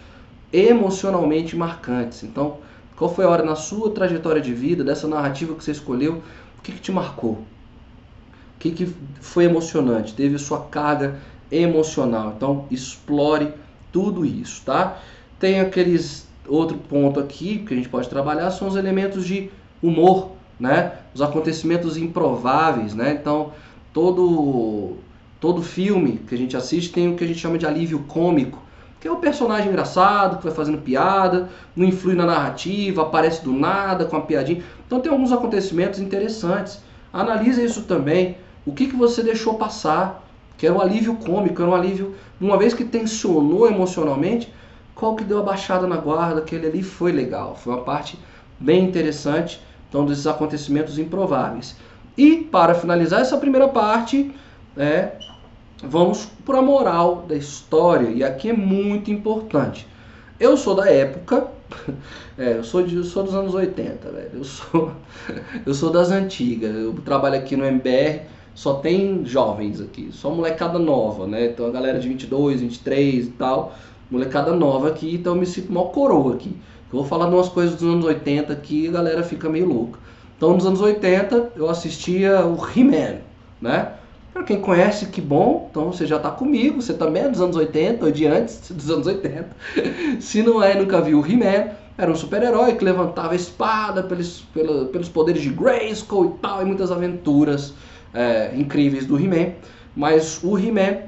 emocionalmente marcantes. Então, qual foi a hora na sua trajetória de vida, dessa narrativa que você escolheu? O que, que te marcou? O que, que foi emocionante? Teve sua carga emocional. Então, explore tudo isso, tá? Tem aqueles outro ponto aqui que a gente pode trabalhar são os elementos de humor, né? Os acontecimentos improváveis, né? Então, todo todo filme que a gente assiste tem o que a gente chama de alívio cômico, que é o personagem engraçado, que vai fazendo piada, não influi na narrativa, aparece do nada com a piadinha. Então tem alguns acontecimentos interessantes. Analise isso também. O que, que você deixou passar? Que era um alívio cômico, era um alívio. Uma vez que tensionou emocionalmente, qual que deu a baixada na guarda, aquele ali foi legal, foi uma parte bem interessante, então desses acontecimentos improváveis. E para finalizar essa primeira parte, é, vamos para a moral da história, e aqui é muito importante. Eu sou da época, *laughs* é, eu, sou de, eu sou dos anos 80, velho. Eu sou, *laughs* eu sou das antigas. Eu trabalho aqui no MBR, só tem jovens aqui, só molecada nova, né? Então a galera de 22, 23 e tal molecada nova aqui, então eu me sinto mó coroa aqui. Eu vou falar de umas coisas dos anos 80 aqui e a galera fica meio louca. Então, nos anos 80, eu assistia o He-Man, né? Para quem conhece, que bom, então você já está comigo, você também é dos anos 80 ou de antes *laughs* dos anos 80. Se não é, nunca viu o He-Man, era um super-herói que levantava a espada pelos, pelos, pelos poderes de Grayskull e tal, e muitas aventuras é, incríveis do He-Man. Mas o He-Man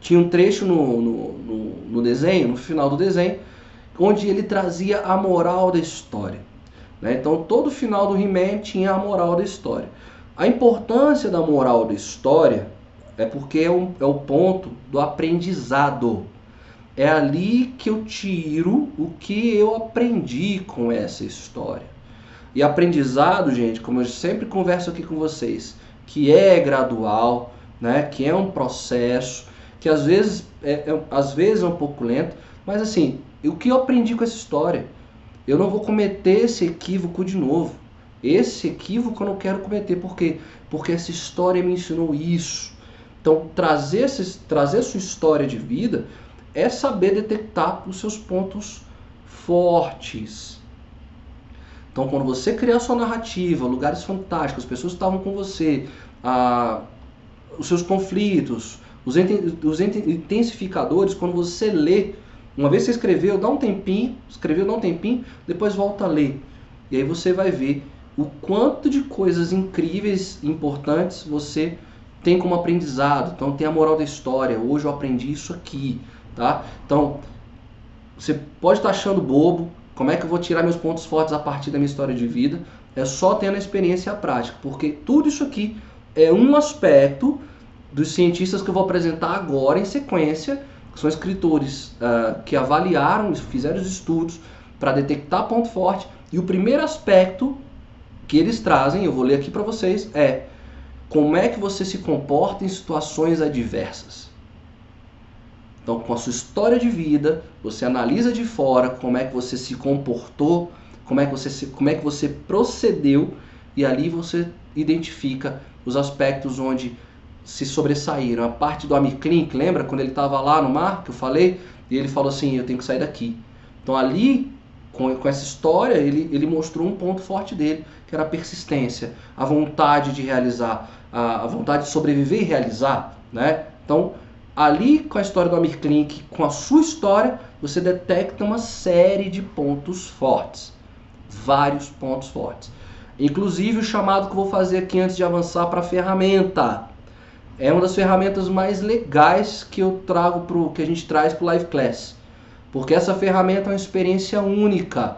tinha um trecho no, no, no, no desenho, no final do desenho, onde ele trazia a moral da história. Né? Então todo final do He-Man tinha a moral da história. A importância da moral da história é porque é, um, é o ponto do aprendizado. É ali que eu tiro o que eu aprendi com essa história. E aprendizado, gente, como eu sempre converso aqui com vocês, que é gradual, né? que é um processo, que às vezes é, é, às vezes é um pouco lento, mas assim, o que eu aprendi com essa história? Eu não vou cometer esse equívoco de novo. Esse equívoco eu não quero cometer, por quê? Porque essa história me ensinou isso. Então, trazer, esse, trazer sua história de vida é saber detectar os seus pontos fortes. Então, quando você criar sua narrativa, lugares fantásticos, as pessoas estavam com você, os seus conflitos, os, os intensificadores, quando você lê, uma vez você escreveu, dá um tempinho, escreveu, dá um tempinho, depois volta a ler. E aí você vai ver o quanto de coisas incríveis, importantes você tem como aprendizado. Então tem a moral da história. Hoje eu aprendi isso aqui, tá? Então você pode estar achando bobo. Como é que eu vou tirar meus pontos fortes a partir da minha história de vida? É só tendo a experiência prática, porque tudo isso aqui é um aspecto dos cientistas que eu vou apresentar agora em sequência, que são escritores uh, que avaliaram, fizeram os estudos para detectar ponto forte. E o primeiro aspecto que eles trazem, eu vou ler aqui para vocês, é como é que você se comporta em situações adversas. Então, com a sua história de vida, você analisa de fora como é que você se comportou, como é que você, se, como é que você procedeu, e ali você identifica os aspectos onde se sobressaíram. A parte do Amir Klink, lembra quando ele estava lá no mar, que eu falei? E ele falou assim, eu tenho que sair daqui. Então ali, com, com essa história, ele, ele mostrou um ponto forte dele, que era a persistência, a vontade de realizar, a, a vontade de sobreviver e realizar. Né? Então, ali com a história do Amir Klink, com a sua história, você detecta uma série de pontos fortes. Vários pontos fortes. Inclusive o chamado que eu vou fazer aqui antes de avançar para a ferramenta é uma das ferramentas mais legais que eu trago pro que a gente traz para o Live Class, porque essa ferramenta é uma experiência única.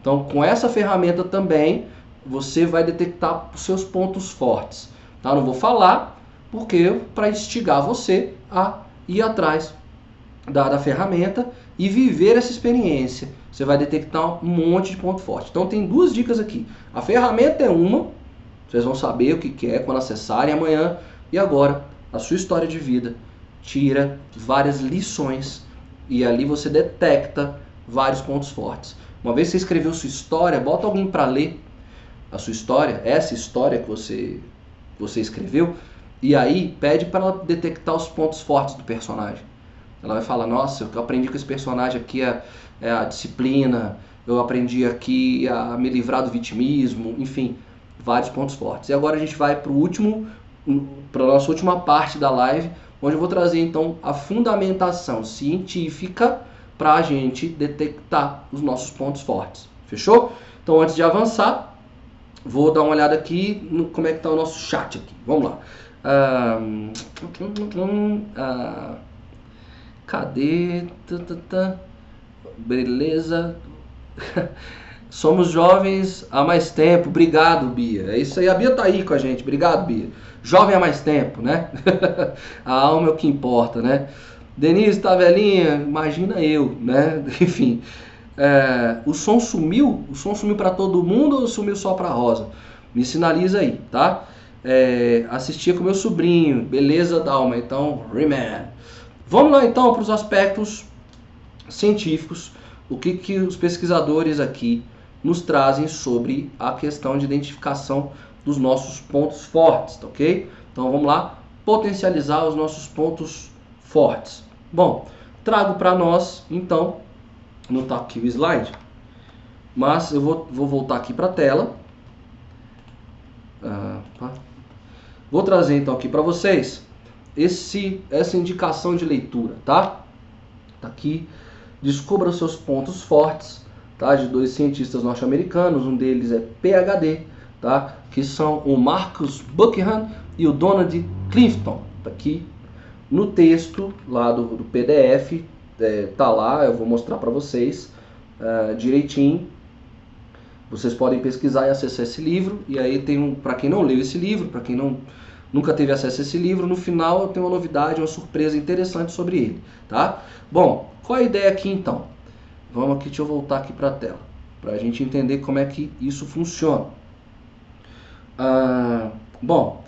Então, com essa ferramenta também você vai detectar os seus pontos fortes. Tá? Não vou falar porque para instigar você a ir atrás da, da ferramenta e viver essa experiência. Você vai detectar um monte de ponto forte. Então tem duas dicas aqui. A ferramenta é uma, vocês vão saber o que é quando acessarem amanhã e agora, a sua história de vida tira várias lições e ali você detecta vários pontos fortes. Uma vez que você escreveu sua história, bota alguém para ler a sua história, essa história que você você escreveu, e aí pede para ela detectar os pontos fortes do personagem. Ela vai falar: Nossa, que eu aprendi com esse personagem aqui é, é a disciplina, eu aprendi aqui a me livrar do vitimismo, enfim, vários pontos fortes. E agora a gente vai para o último para a nossa última parte da live, onde eu vou trazer então a fundamentação científica para a gente detectar os nossos pontos fortes. Fechou? Então, antes de avançar, vou dar uma olhada aqui no como é que está o nosso chat aqui. Vamos lá. Ah, cadê? Beleza. *laughs* Somos jovens há mais tempo. Obrigado, Bia. É isso aí. A Bia tá aí com a gente. Obrigado, Bia. Jovem há mais tempo, né? *laughs* a alma é o que importa, né? Denise tá velhinha, imagina eu, né? *laughs* Enfim, é, o som sumiu? O som sumiu para todo mundo ou sumiu só para Rosa? Me sinaliza aí, tá? É, assistia com meu sobrinho, beleza, Dalma. Então, Remand. Vamos lá então para os aspectos científicos, o que, que os pesquisadores aqui nos trazem sobre a questão de identificação dos nossos pontos fortes, tá ok? Então vamos lá, potencializar os nossos pontos fortes. Bom, trago para nós então, não está aqui o slide, mas eu vou, vou voltar aqui para a tela. Ah. Vou trazer então aqui para vocês esse, essa indicação de leitura, tá? Tá aqui, descubra os seus pontos fortes, tá? De dois cientistas norte-americanos, um deles é PhD, tá? Que são o Marcus Buckingham e o Donald Clifton, tá aqui no texto lá do, do PDF, é, tá lá, eu vou mostrar para vocês uh, direitinho. Vocês podem pesquisar e acessar esse livro. E aí tem um, para quem não leu esse livro, para quem não nunca teve acesso a esse livro, no final eu tenho uma novidade, uma surpresa interessante sobre ele, tá? Bom, qual a ideia aqui então? Vamos aqui, deixa eu voltar aqui para a tela, para a gente entender como é que isso funciona. Ah, bom,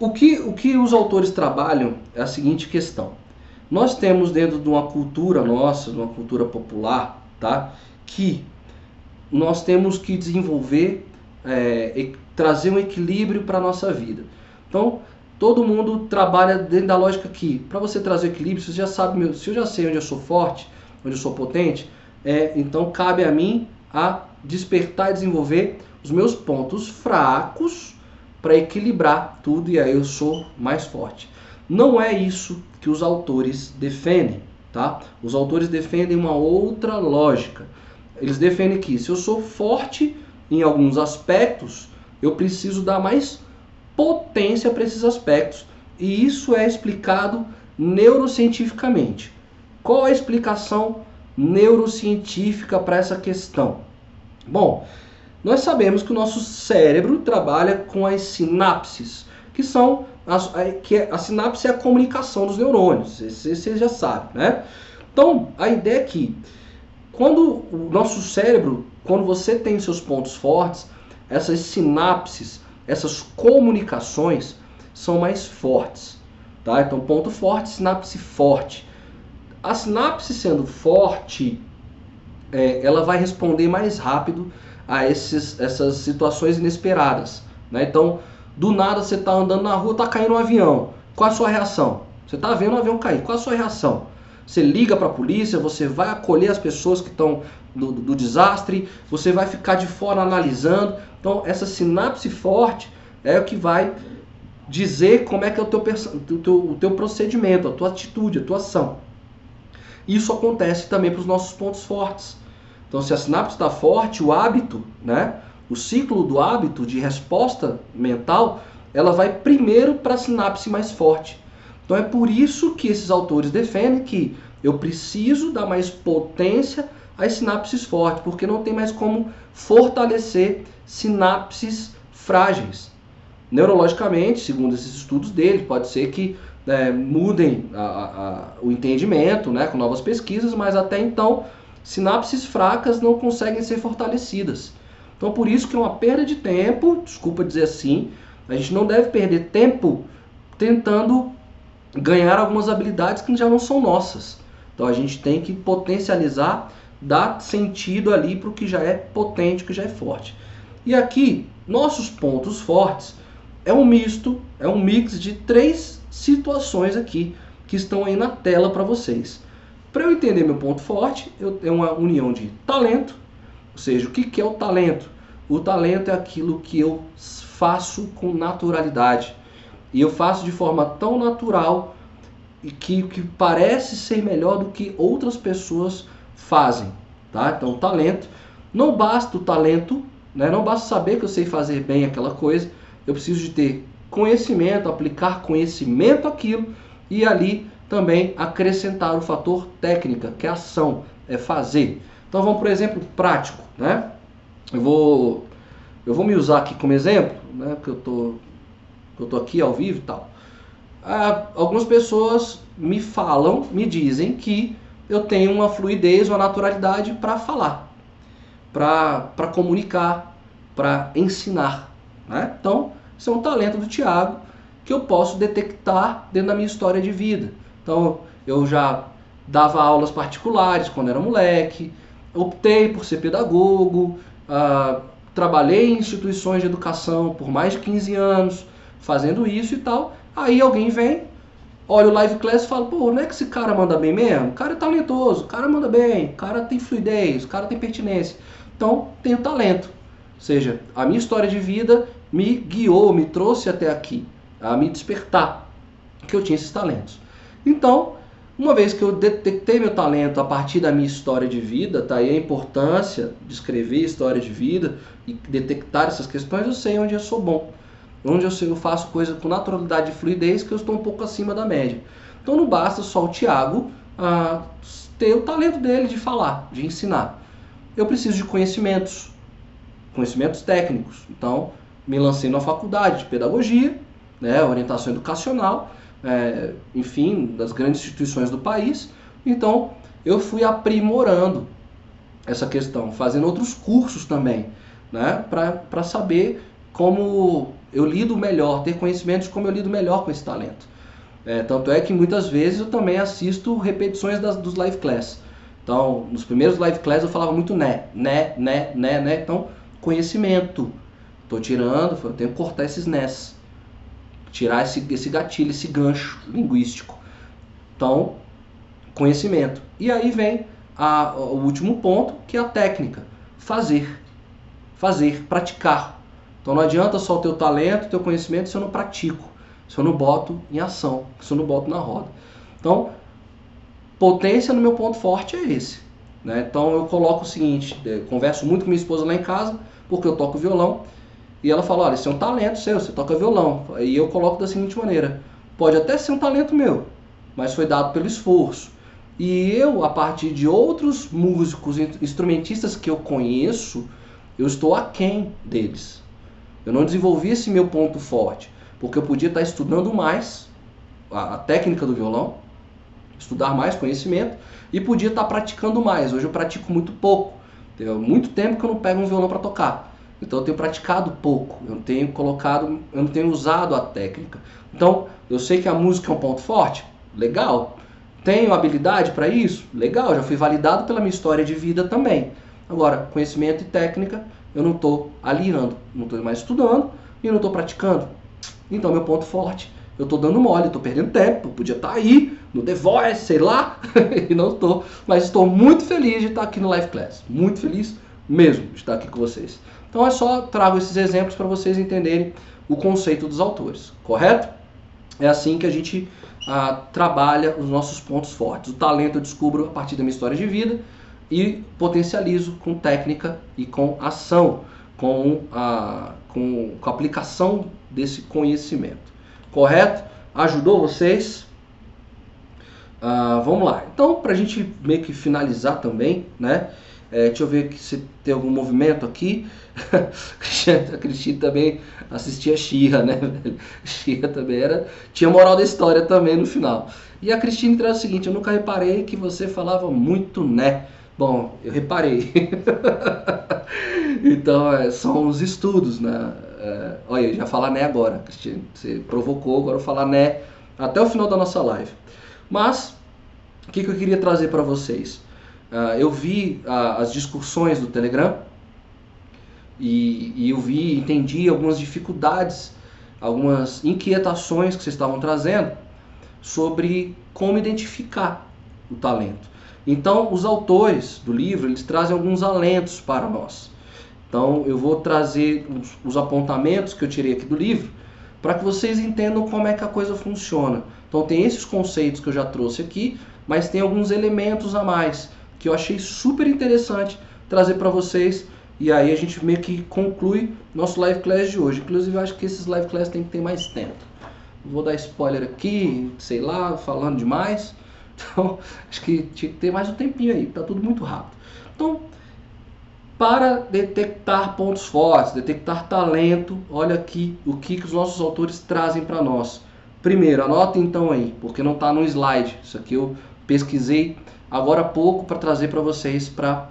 o que, o que os autores trabalham é a seguinte questão. Nós temos dentro de uma cultura nossa, de uma cultura popular, tá? Que nós temos que desenvolver, é, trazer um equilíbrio para a nossa vida. Então, todo mundo trabalha dentro da lógica que, para você trazer equilíbrio, você já sabe, se eu já sei onde eu sou forte, onde eu sou potente, é, então cabe a mim a despertar e desenvolver os meus pontos fracos para equilibrar tudo e aí eu sou mais forte. Não é isso que os autores defendem, tá? Os autores defendem uma outra lógica. Eles defendem que se eu sou forte em alguns aspectos, eu preciso dar mais potência para esses aspectos. E isso é explicado neurocientificamente. Qual a explicação neurocientífica para essa questão? Bom, nós sabemos que o nosso cérebro trabalha com as sinapses, que são as, que é, a sinapse é a comunicação dos neurônios, você já sabe, né? Então, a ideia é que quando o nosso cérebro, quando você tem seus pontos fortes, essas sinapses, essas comunicações são mais fortes, tá? Então, ponto forte, sinapse forte. A sinapse sendo forte, é, ela vai responder mais rápido a esses, essas situações inesperadas. Né? Então, do nada você está andando na rua, está caindo um avião. Qual a sua reação? Você está vendo o avião cair. Qual a sua reação? Você liga para a polícia, você vai acolher as pessoas que estão do, do, desastre, você vai ficar de fora analisando. Então, essa sinapse forte é o que vai dizer como é que é o teu, o teu, o teu procedimento, a tua atitude, a tua ação. Isso acontece também para os nossos pontos fortes. Então, se a sinapse está forte, o hábito, né, o ciclo do hábito de resposta mental, ela vai primeiro para a sinapse mais forte. Então, é por isso que esses autores defendem que eu preciso dar mais potência às sinapses fortes, porque não tem mais como fortalecer sinapses frágeis. Neurologicamente, segundo esses estudos dele, pode ser que é, mudem a, a, o entendimento né, com novas pesquisas, mas até então sinapses fracas não conseguem ser fortalecidas. Então por isso que é uma perda de tempo, desculpa dizer assim, a gente não deve perder tempo tentando ganhar algumas habilidades que já não são nossas. Então a gente tem que potencializar, dar sentido ali para o que já é potente, que já é forte. E aqui, nossos pontos fortes é um misto, é um mix de três situações aqui que estão aí na tela para vocês. Para eu entender meu ponto forte, eu tenho uma união de talento, ou seja, o que, que é o talento? O talento é aquilo que eu faço com naturalidade. E eu faço de forma tão natural e que, que parece ser melhor do que outras pessoas fazem. Tá? Então, talento. Não basta o talento, né? não basta saber que eu sei fazer bem aquela coisa. Eu preciso de ter conhecimento, aplicar conhecimento aquilo e ali também acrescentar o fator técnica, que é ação, é fazer. Então vamos para o exemplo prático, né? Eu vou, eu vou me usar aqui como exemplo, né? Porque eu tô, eu tô aqui ao vivo e tal. ah, algumas pessoas me falam, me dizem que eu tenho uma fluidez, uma naturalidade para falar, para comunicar, para ensinar. Né? Então, isso é um talento do Tiago que eu posso detectar dentro da minha história de vida. Então, eu já dava aulas particulares quando era moleque, optei por ser pedagogo, uh, trabalhei em instituições de educação por mais de 15 anos, fazendo isso e tal. Aí alguém vem, olha o live class e fala, pô, não é que esse cara manda bem mesmo? O cara é talentoso, o cara manda bem, o cara tem fluidez, o cara tem pertinência. Então, tenho talento. Ou seja, a minha história de vida me guiou, me trouxe até aqui, a me despertar que eu tinha esses talentos. Então, uma vez que eu detectei meu talento a partir da minha história de vida, tá aí a importância de escrever história de vida e detectar essas questões, eu sei onde eu sou bom. Onde eu, sei, eu faço coisa com naturalidade e fluidez que eu estou um pouco acima da média. Então não basta só o Tiago ah, ter o talento dele de falar, de ensinar. Eu preciso de conhecimentos, conhecimentos técnicos. Então, me lancei na faculdade de pedagogia, né, orientação educacional, é, enfim, das grandes instituições do país. Então, eu fui aprimorando essa questão, fazendo outros cursos também, né, para saber como eu lido melhor, ter conhecimentos como eu lido melhor com esse talento. É, tanto é que muitas vezes eu também assisto repetições das, dos live class. Então, nos primeiros live class eu falava muito né, né, né, né, né. Então, conhecimento. Estou tirando, eu tenho que cortar esses nés tirar esse, esse gatilho, esse gancho linguístico. Então, conhecimento. E aí vem a, o último ponto, que é a técnica. Fazer. Fazer, praticar. Então não adianta só o teu talento, o teu conhecimento se eu não pratico, se eu não boto em ação, se eu não boto na roda. Então, potência no meu ponto forte é esse. Né? Então eu coloco o seguinte, converso muito com minha esposa lá em casa, porque eu toco violão, e ela fala, olha, isso é um talento seu, você toca violão. E eu coloco da seguinte maneira, pode até ser um talento meu, mas foi dado pelo esforço. E eu, a partir de outros músicos, instrumentistas que eu conheço, eu estou aquém deles. Eu não desenvolvi esse meu ponto forte, porque eu podia estar estudando mais a, técnica do violão, estudar mais conhecimento, e podia estar praticando mais. Hoje eu pratico muito pouco. Tem muito tempo que eu não pego um violão para tocar. Então eu tenho praticado pouco, eu não tenho colocado, eu não tenho usado a técnica. Então eu sei que a música é um ponto forte, legal. Tenho habilidade para isso, legal. Já fui validado pela minha história de vida também. Agora conhecimento e técnica eu não estou aliando, não estou mais estudando e não estou praticando. Então meu ponto forte, eu estou dando mole, estou perdendo tempo, podia estar tá aí no The Voice, sei lá, *laughs* e não estou. Mas estou muito feliz de estar aqui no Live Class, muito feliz mesmo de estar aqui com vocês. Então é só trago esses exemplos para vocês entenderem o conceito dos autores, correto? É assim que a gente ah, trabalha os nossos pontos fortes. O talento eu descubro a partir da minha história de vida e potencializo com técnica e com ação, com a, com, com a aplicação desse conhecimento. Correto? Ajudou vocês? Ah, vamos lá. Então, para a gente meio que finalizar também, né? É, deixa eu ver se tem algum movimento aqui. a *laughs* Cristina também assistia Xirra, né? *laughs* Xirra também era. Tinha moral da história também no final. E a Cristina traz o seguinte: eu nunca reparei que você falava muito né. Bom, eu reparei. *laughs* então, é, são os estudos, né? É, olha, já falar né agora, Cristina. Você provocou, agora eu falar né até o final da nossa live. Mas, o que, que eu queria trazer para vocês? Uh, eu vi uh, as discussões do Telegram e, e, eu vi, entendi algumas dificuldades, algumas inquietações que vocês estavam trazendo sobre como identificar o talento. Então, os autores do livro eles trazem alguns alentos para nós. Então, eu vou trazer os, os apontamentos que eu tirei aqui do livro para que vocês entendam como é que a coisa funciona. Então, tem esses conceitos que eu já trouxe aqui, mas tem alguns elementos a mais que eu achei super interessante trazer para vocês. E aí a gente meio que conclui nosso live class de hoje. Inclusive eu acho que esses live class tem que ter mais tempo. Vou dar spoiler aqui, sei lá, falando demais. *laughs* Então, acho que tinha que ter mais um tempinho aí, tá tudo muito rápido. Então, para detectar pontos fortes, detectar talento, olha aqui o que, que os nossos autores trazem para nós. Primeiro, anota então aí, porque não está no slide. Isso aqui eu pesquisei agora há pouco para trazer para vocês, para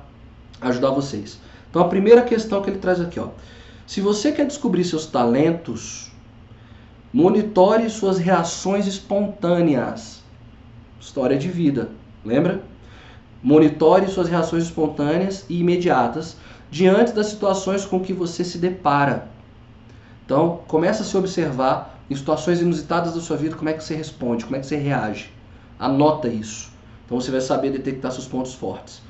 ajudar vocês. Então a primeira questão que ele traz aqui, ó. Se você quer descobrir seus talentos, monitore suas reações espontâneas. História de vida, lembra? Monitore suas reações espontâneas e imediatas diante das situações com que você se depara. Então, começa a se observar em situações inusitadas da sua vida, como é que você responde, como é que você reage. Anota isso. Então você vai saber detectar seus pontos fortes.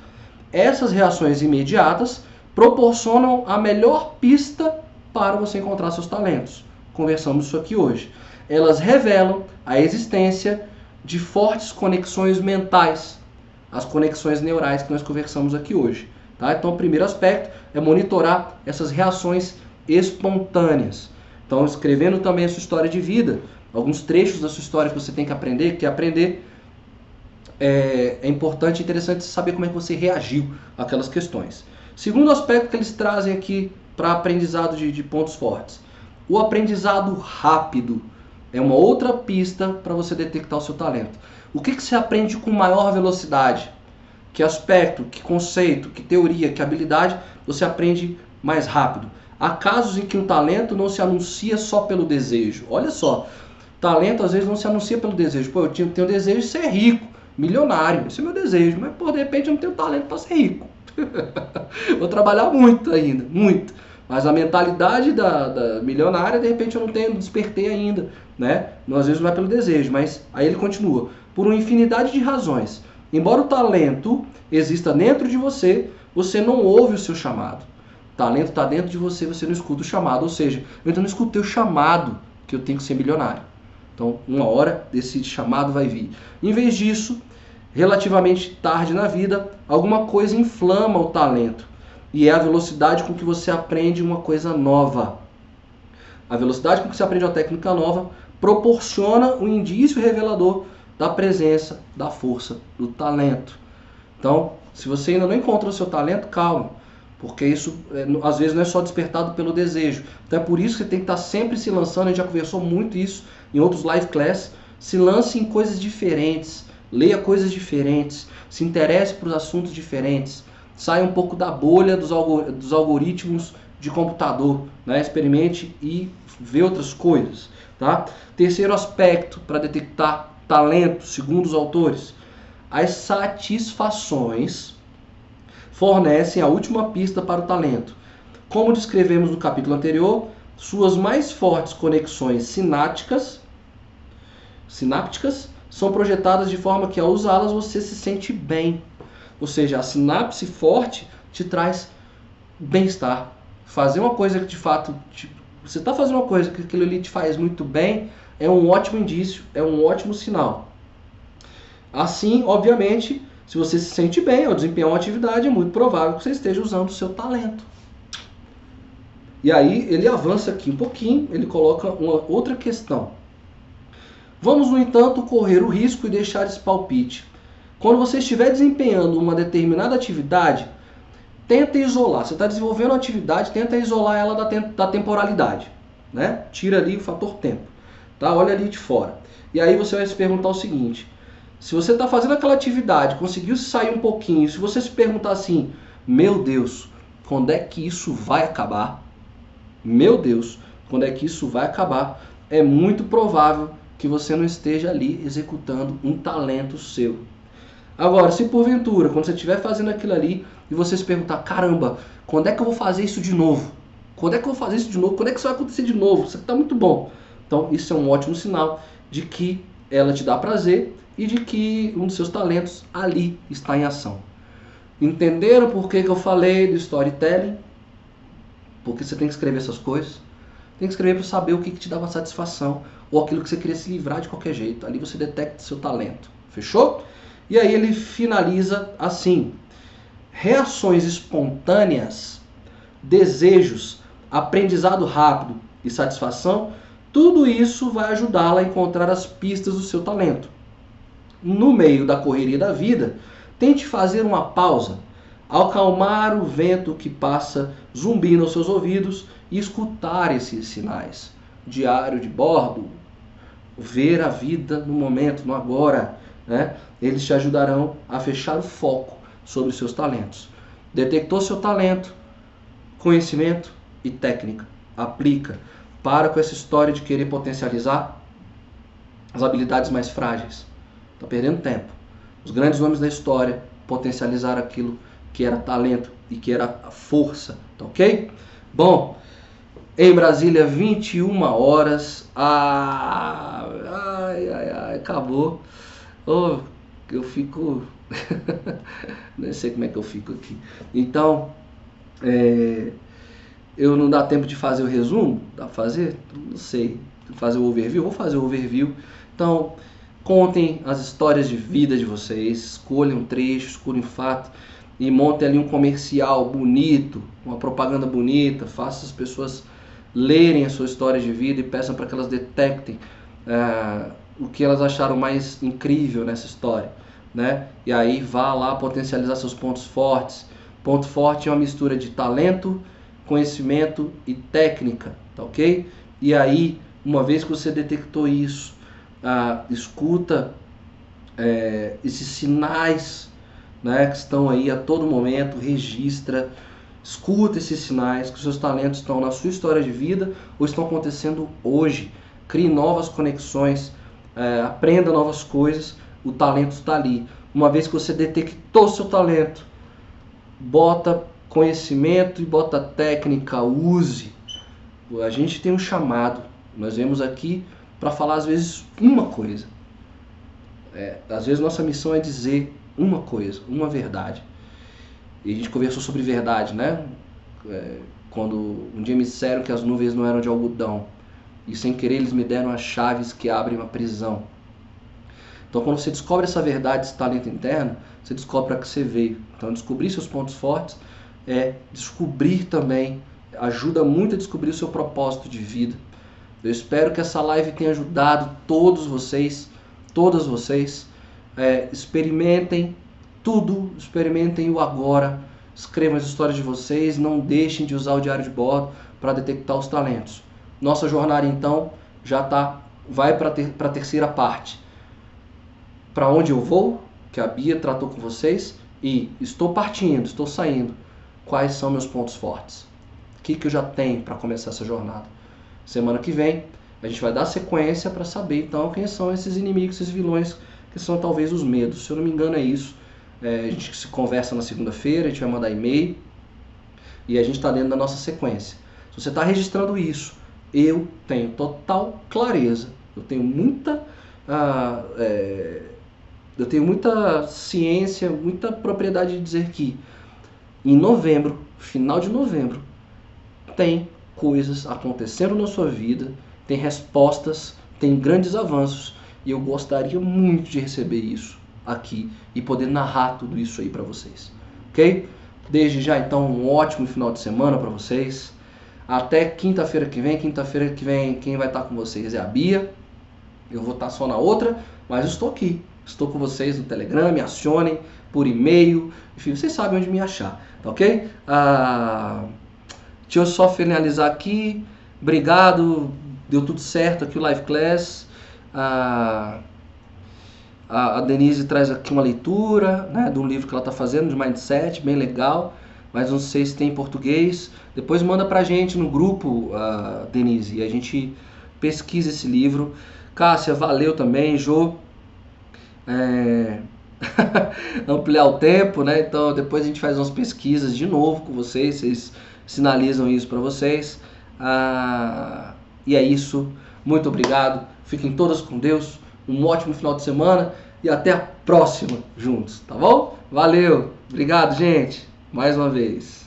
Essas reações imediatas proporcionam a melhor pista para você encontrar seus talentos. Conversamos isso aqui hoje. Elas revelam a existência de fortes conexões mentais as conexões neurais que nós conversamos aqui hoje. Tá? Então, o primeiro aspecto é monitorar essas reações espontâneas. Então, escrevendo também a sua história de vida, alguns trechos da sua história que você tem que aprender, que aprender é, é importante e interessante saber como é que você reagiu àquelas questões. Segundo aspecto que eles trazem aqui para aprendizado de, de pontos fortes, o aprendizado rápido é uma outra pista para você detectar o seu talento. O que, que você aprende com maior velocidade? Que aspecto, que conceito, que teoria, que habilidade você aprende mais rápido? Há casos em que um talento não se anuncia só pelo desejo. Olha só, talento às vezes não se anuncia pelo desejo. Pô, eu tenho, tenho desejo de ser rico, milionário. Esse é meu desejo. Mas, por de repente, eu não tenho talento para ser rico. *laughs* Vou trabalhar muito ainda, muito. Mas a mentalidade da, da, milionária, de repente, eu não tenho, despertei ainda, né? Às vezes não é pelo desejo, mas aí ele continua por uma infinidade de razões. Embora o talento exista dentro de você, você não ouve o seu chamado. O talento está dentro de você, você não escuta o chamado. Ou seja, eu ainda não escutei o chamado que eu tenho que ser milionário. Então, uma hora desse chamado vai vir. Em vez disso, relativamente tarde na vida, alguma coisa inflama o talento. E é a velocidade com que você aprende uma coisa nova. A velocidade com que você aprende uma técnica nova proporciona um indício revelador da presença, da força, do talento. Então, se você ainda não encontra o seu talento, calma, porque isso é, às vezes não é só despertado pelo desejo. Então é por isso que você tem que estar sempre se lançando, a gente já conversou muito isso em outros live class, se lance em coisas diferentes, leia coisas diferentes, se interesse por assuntos diferentes, saia um pouco da bolha dos, dos algoritmos de computador, né? experimente e vê outras coisas. Tá? Terceiro aspecto para detectar talento, segundo os autores, as satisfações fornecem a última pista para o talento. Como descrevemos no capítulo anterior, suas mais fortes conexões sinápticas, sinápticas são projetadas de forma que ao usá-las você se sente bem. Ou seja, a sinapse forte te traz bem-estar. Fazer uma coisa que de fato te, você está fazendo uma coisa que aquilo ali te faz muito bem, é um ótimo indício, é um ótimo sinal. Assim, obviamente, se você se sente bem ao desempenhar uma atividade, é muito provável que você esteja usando o seu talento. E aí ele avança aqui um pouquinho, ele coloca uma outra questão. Vamos, no entanto, correr o risco e deixar esse palpite. Quando você estiver desempenhando uma determinada atividade, tenta isolar. Você está desenvolvendo uma atividade, tenta isolar ela da, da temporalidade. Né? Tira ali o fator tempo. Tá? Olha ali de fora. E aí você vai se perguntar o seguinte: se você está fazendo aquela atividade, conseguiu sair um pouquinho, se você se perguntar assim, meu Deus, quando é que isso vai acabar? Meu Deus, quando é que isso vai acabar? É muito provável que você não esteja ali executando um talento seu. Agora, se porventura, quando você estiver fazendo aquilo ali e você se perguntar, caramba, quando é que eu vou fazer isso de novo? Quando é que eu vou fazer isso de novo? Quando é que isso vai acontecer de novo? Isso está muito bom. Então, isso é um ótimo sinal de que ela te dá prazer e de que um dos seus talentos ali está em ação. Entenderam por que, que eu falei do storytelling? Porque você tem que escrever essas coisas. Tem que escrever para saber o que, que te dava satisfação ou aquilo que você queria se livrar de qualquer jeito. Ali você detecta seu talento. Fechou? E aí ele finaliza assim: reações espontâneas, desejos, aprendizado rápido e satisfação tudo isso vai ajudá-la a encontrar as pistas do seu talento. No meio da correria da vida, tente fazer uma pausa, acalmar o vento que passa zumbindo aos seus ouvidos e escutar esses sinais. Diário de bordo, ver a vida no momento, no agora. Né? Eles te ajudarão a fechar o foco sobre seus talentos. Detectou seu talento, conhecimento e técnica. Aplica. Para com essa história de querer potencializar as habilidades mais frágeis. Está perdendo tempo. Os grandes nomes da história potencializaram aquilo que era talento e que era força. Tá ok? Bom, em Brasília, 21 horas. Ah, ai, ai, ai, acabou. Oh, eu fico. *laughs* Nem sei como é que eu fico aqui. Então, é, eu não dá tempo de fazer o resumo? Dá pra fazer? Não sei. Fazer o overview? Vou fazer o overview. Então, contem as histórias de vida de vocês, escolham um trecho, escolham um fato e montem ali um comercial bonito, uma propaganda bonita, faça as pessoas lerem a sua história de vida e peçam para que elas detectem é, o que elas acharam mais incrível nessa história, né? E aí vá lá potencializar seus pontos fortes. Ponto forte é uma mistura de talento, conhecimento e técnica, tá ok? E aí, uma vez que você detectou isso, ah, escuta é, esses sinais né, que estão aí a todo momento, registra, escuta esses sinais que os seus talentos estão na sua história de vida ou estão acontecendo hoje. Crie novas conexões, é, aprenda novas coisas, o talento está ali. Uma vez que você detectou seu talento, bota conhecimento e bota técnica, use. A gente tem um chamado, nós vemos aqui para falar às vezes uma coisa. É, às vezes nossa missão é dizer uma coisa, uma verdade. E a gente conversou sobre verdade, né? É, quando um dia me disseram que as nuvens não eram de algodão. E sem querer eles me deram as chaves que abrem uma prisão. Então quando você descobre essa verdade, esse talento interno, você descobre para que você veio. Então descobrir seus pontos fortes é descobrir também, ajuda muito a descobrir o seu propósito de vida. Eu espero que essa live tenha ajudado todos vocês, todas vocês. É, experimentem tudo, experimentem o agora, escrevam as histórias de vocês, não deixem de usar o diário de bordo para detectar os talentos. Nossa jornada então já tá, vai para ter, a terceira parte. Para onde eu vou, que a Bia tratou com vocês, e estou partindo, estou saindo. Quais são meus pontos fortes? O que, que eu já tenho para começar essa jornada? Semana que vem a gente vai dar sequência para saber então quem são esses inimigos, esses vilões que são talvez os medos. Se eu não me engano é isso. É, a gente se conversa na segunda-feira, a gente vai mandar e-mail e a gente está dentro da nossa sequência. Se você está registrando isso, eu tenho total clareza, eu tenho muita, ah, é, eu tenho muita ciência, muita propriedade de dizer que em novembro, final de novembro, tem coisas acontecendo na sua vida, tem respostas, tem grandes avanços e eu gostaria muito de receber isso aqui e poder narrar tudo isso aí para vocês, ok? Desde já então um ótimo final de semana para vocês. Até quinta-feira que vem. Quinta-feira que vem quem vai estar com vocês é a Bia. Eu vou estar só na outra, mas estou aqui. Estou com vocês no Telegram, me acionem por e-mail. Enfim, vocês sabem onde me achar, tá ok? Ah, deixa eu só finalizar aqui. Obrigado, deu tudo certo aqui o Live Class. Ah, a, a Denise traz aqui uma leitura né, de um livro que ela está fazendo de mindset, bem legal, mas não sei se tem em português. Depois manda para a gente no grupo, uh, Denise, e a gente pesquisa esse livro. Cássia, valeu também, Jô. É... *laughs* ampliar o tempo, né? Então depois a gente faz umas pesquisas de novo com vocês, vocês sinalizam isso para vocês. Ah, e é isso. Muito obrigado. Fiquem todas com Deus um ótimo final de semana e até a próxima juntos, tá bom? Valeu, obrigado, gente, mais uma vez.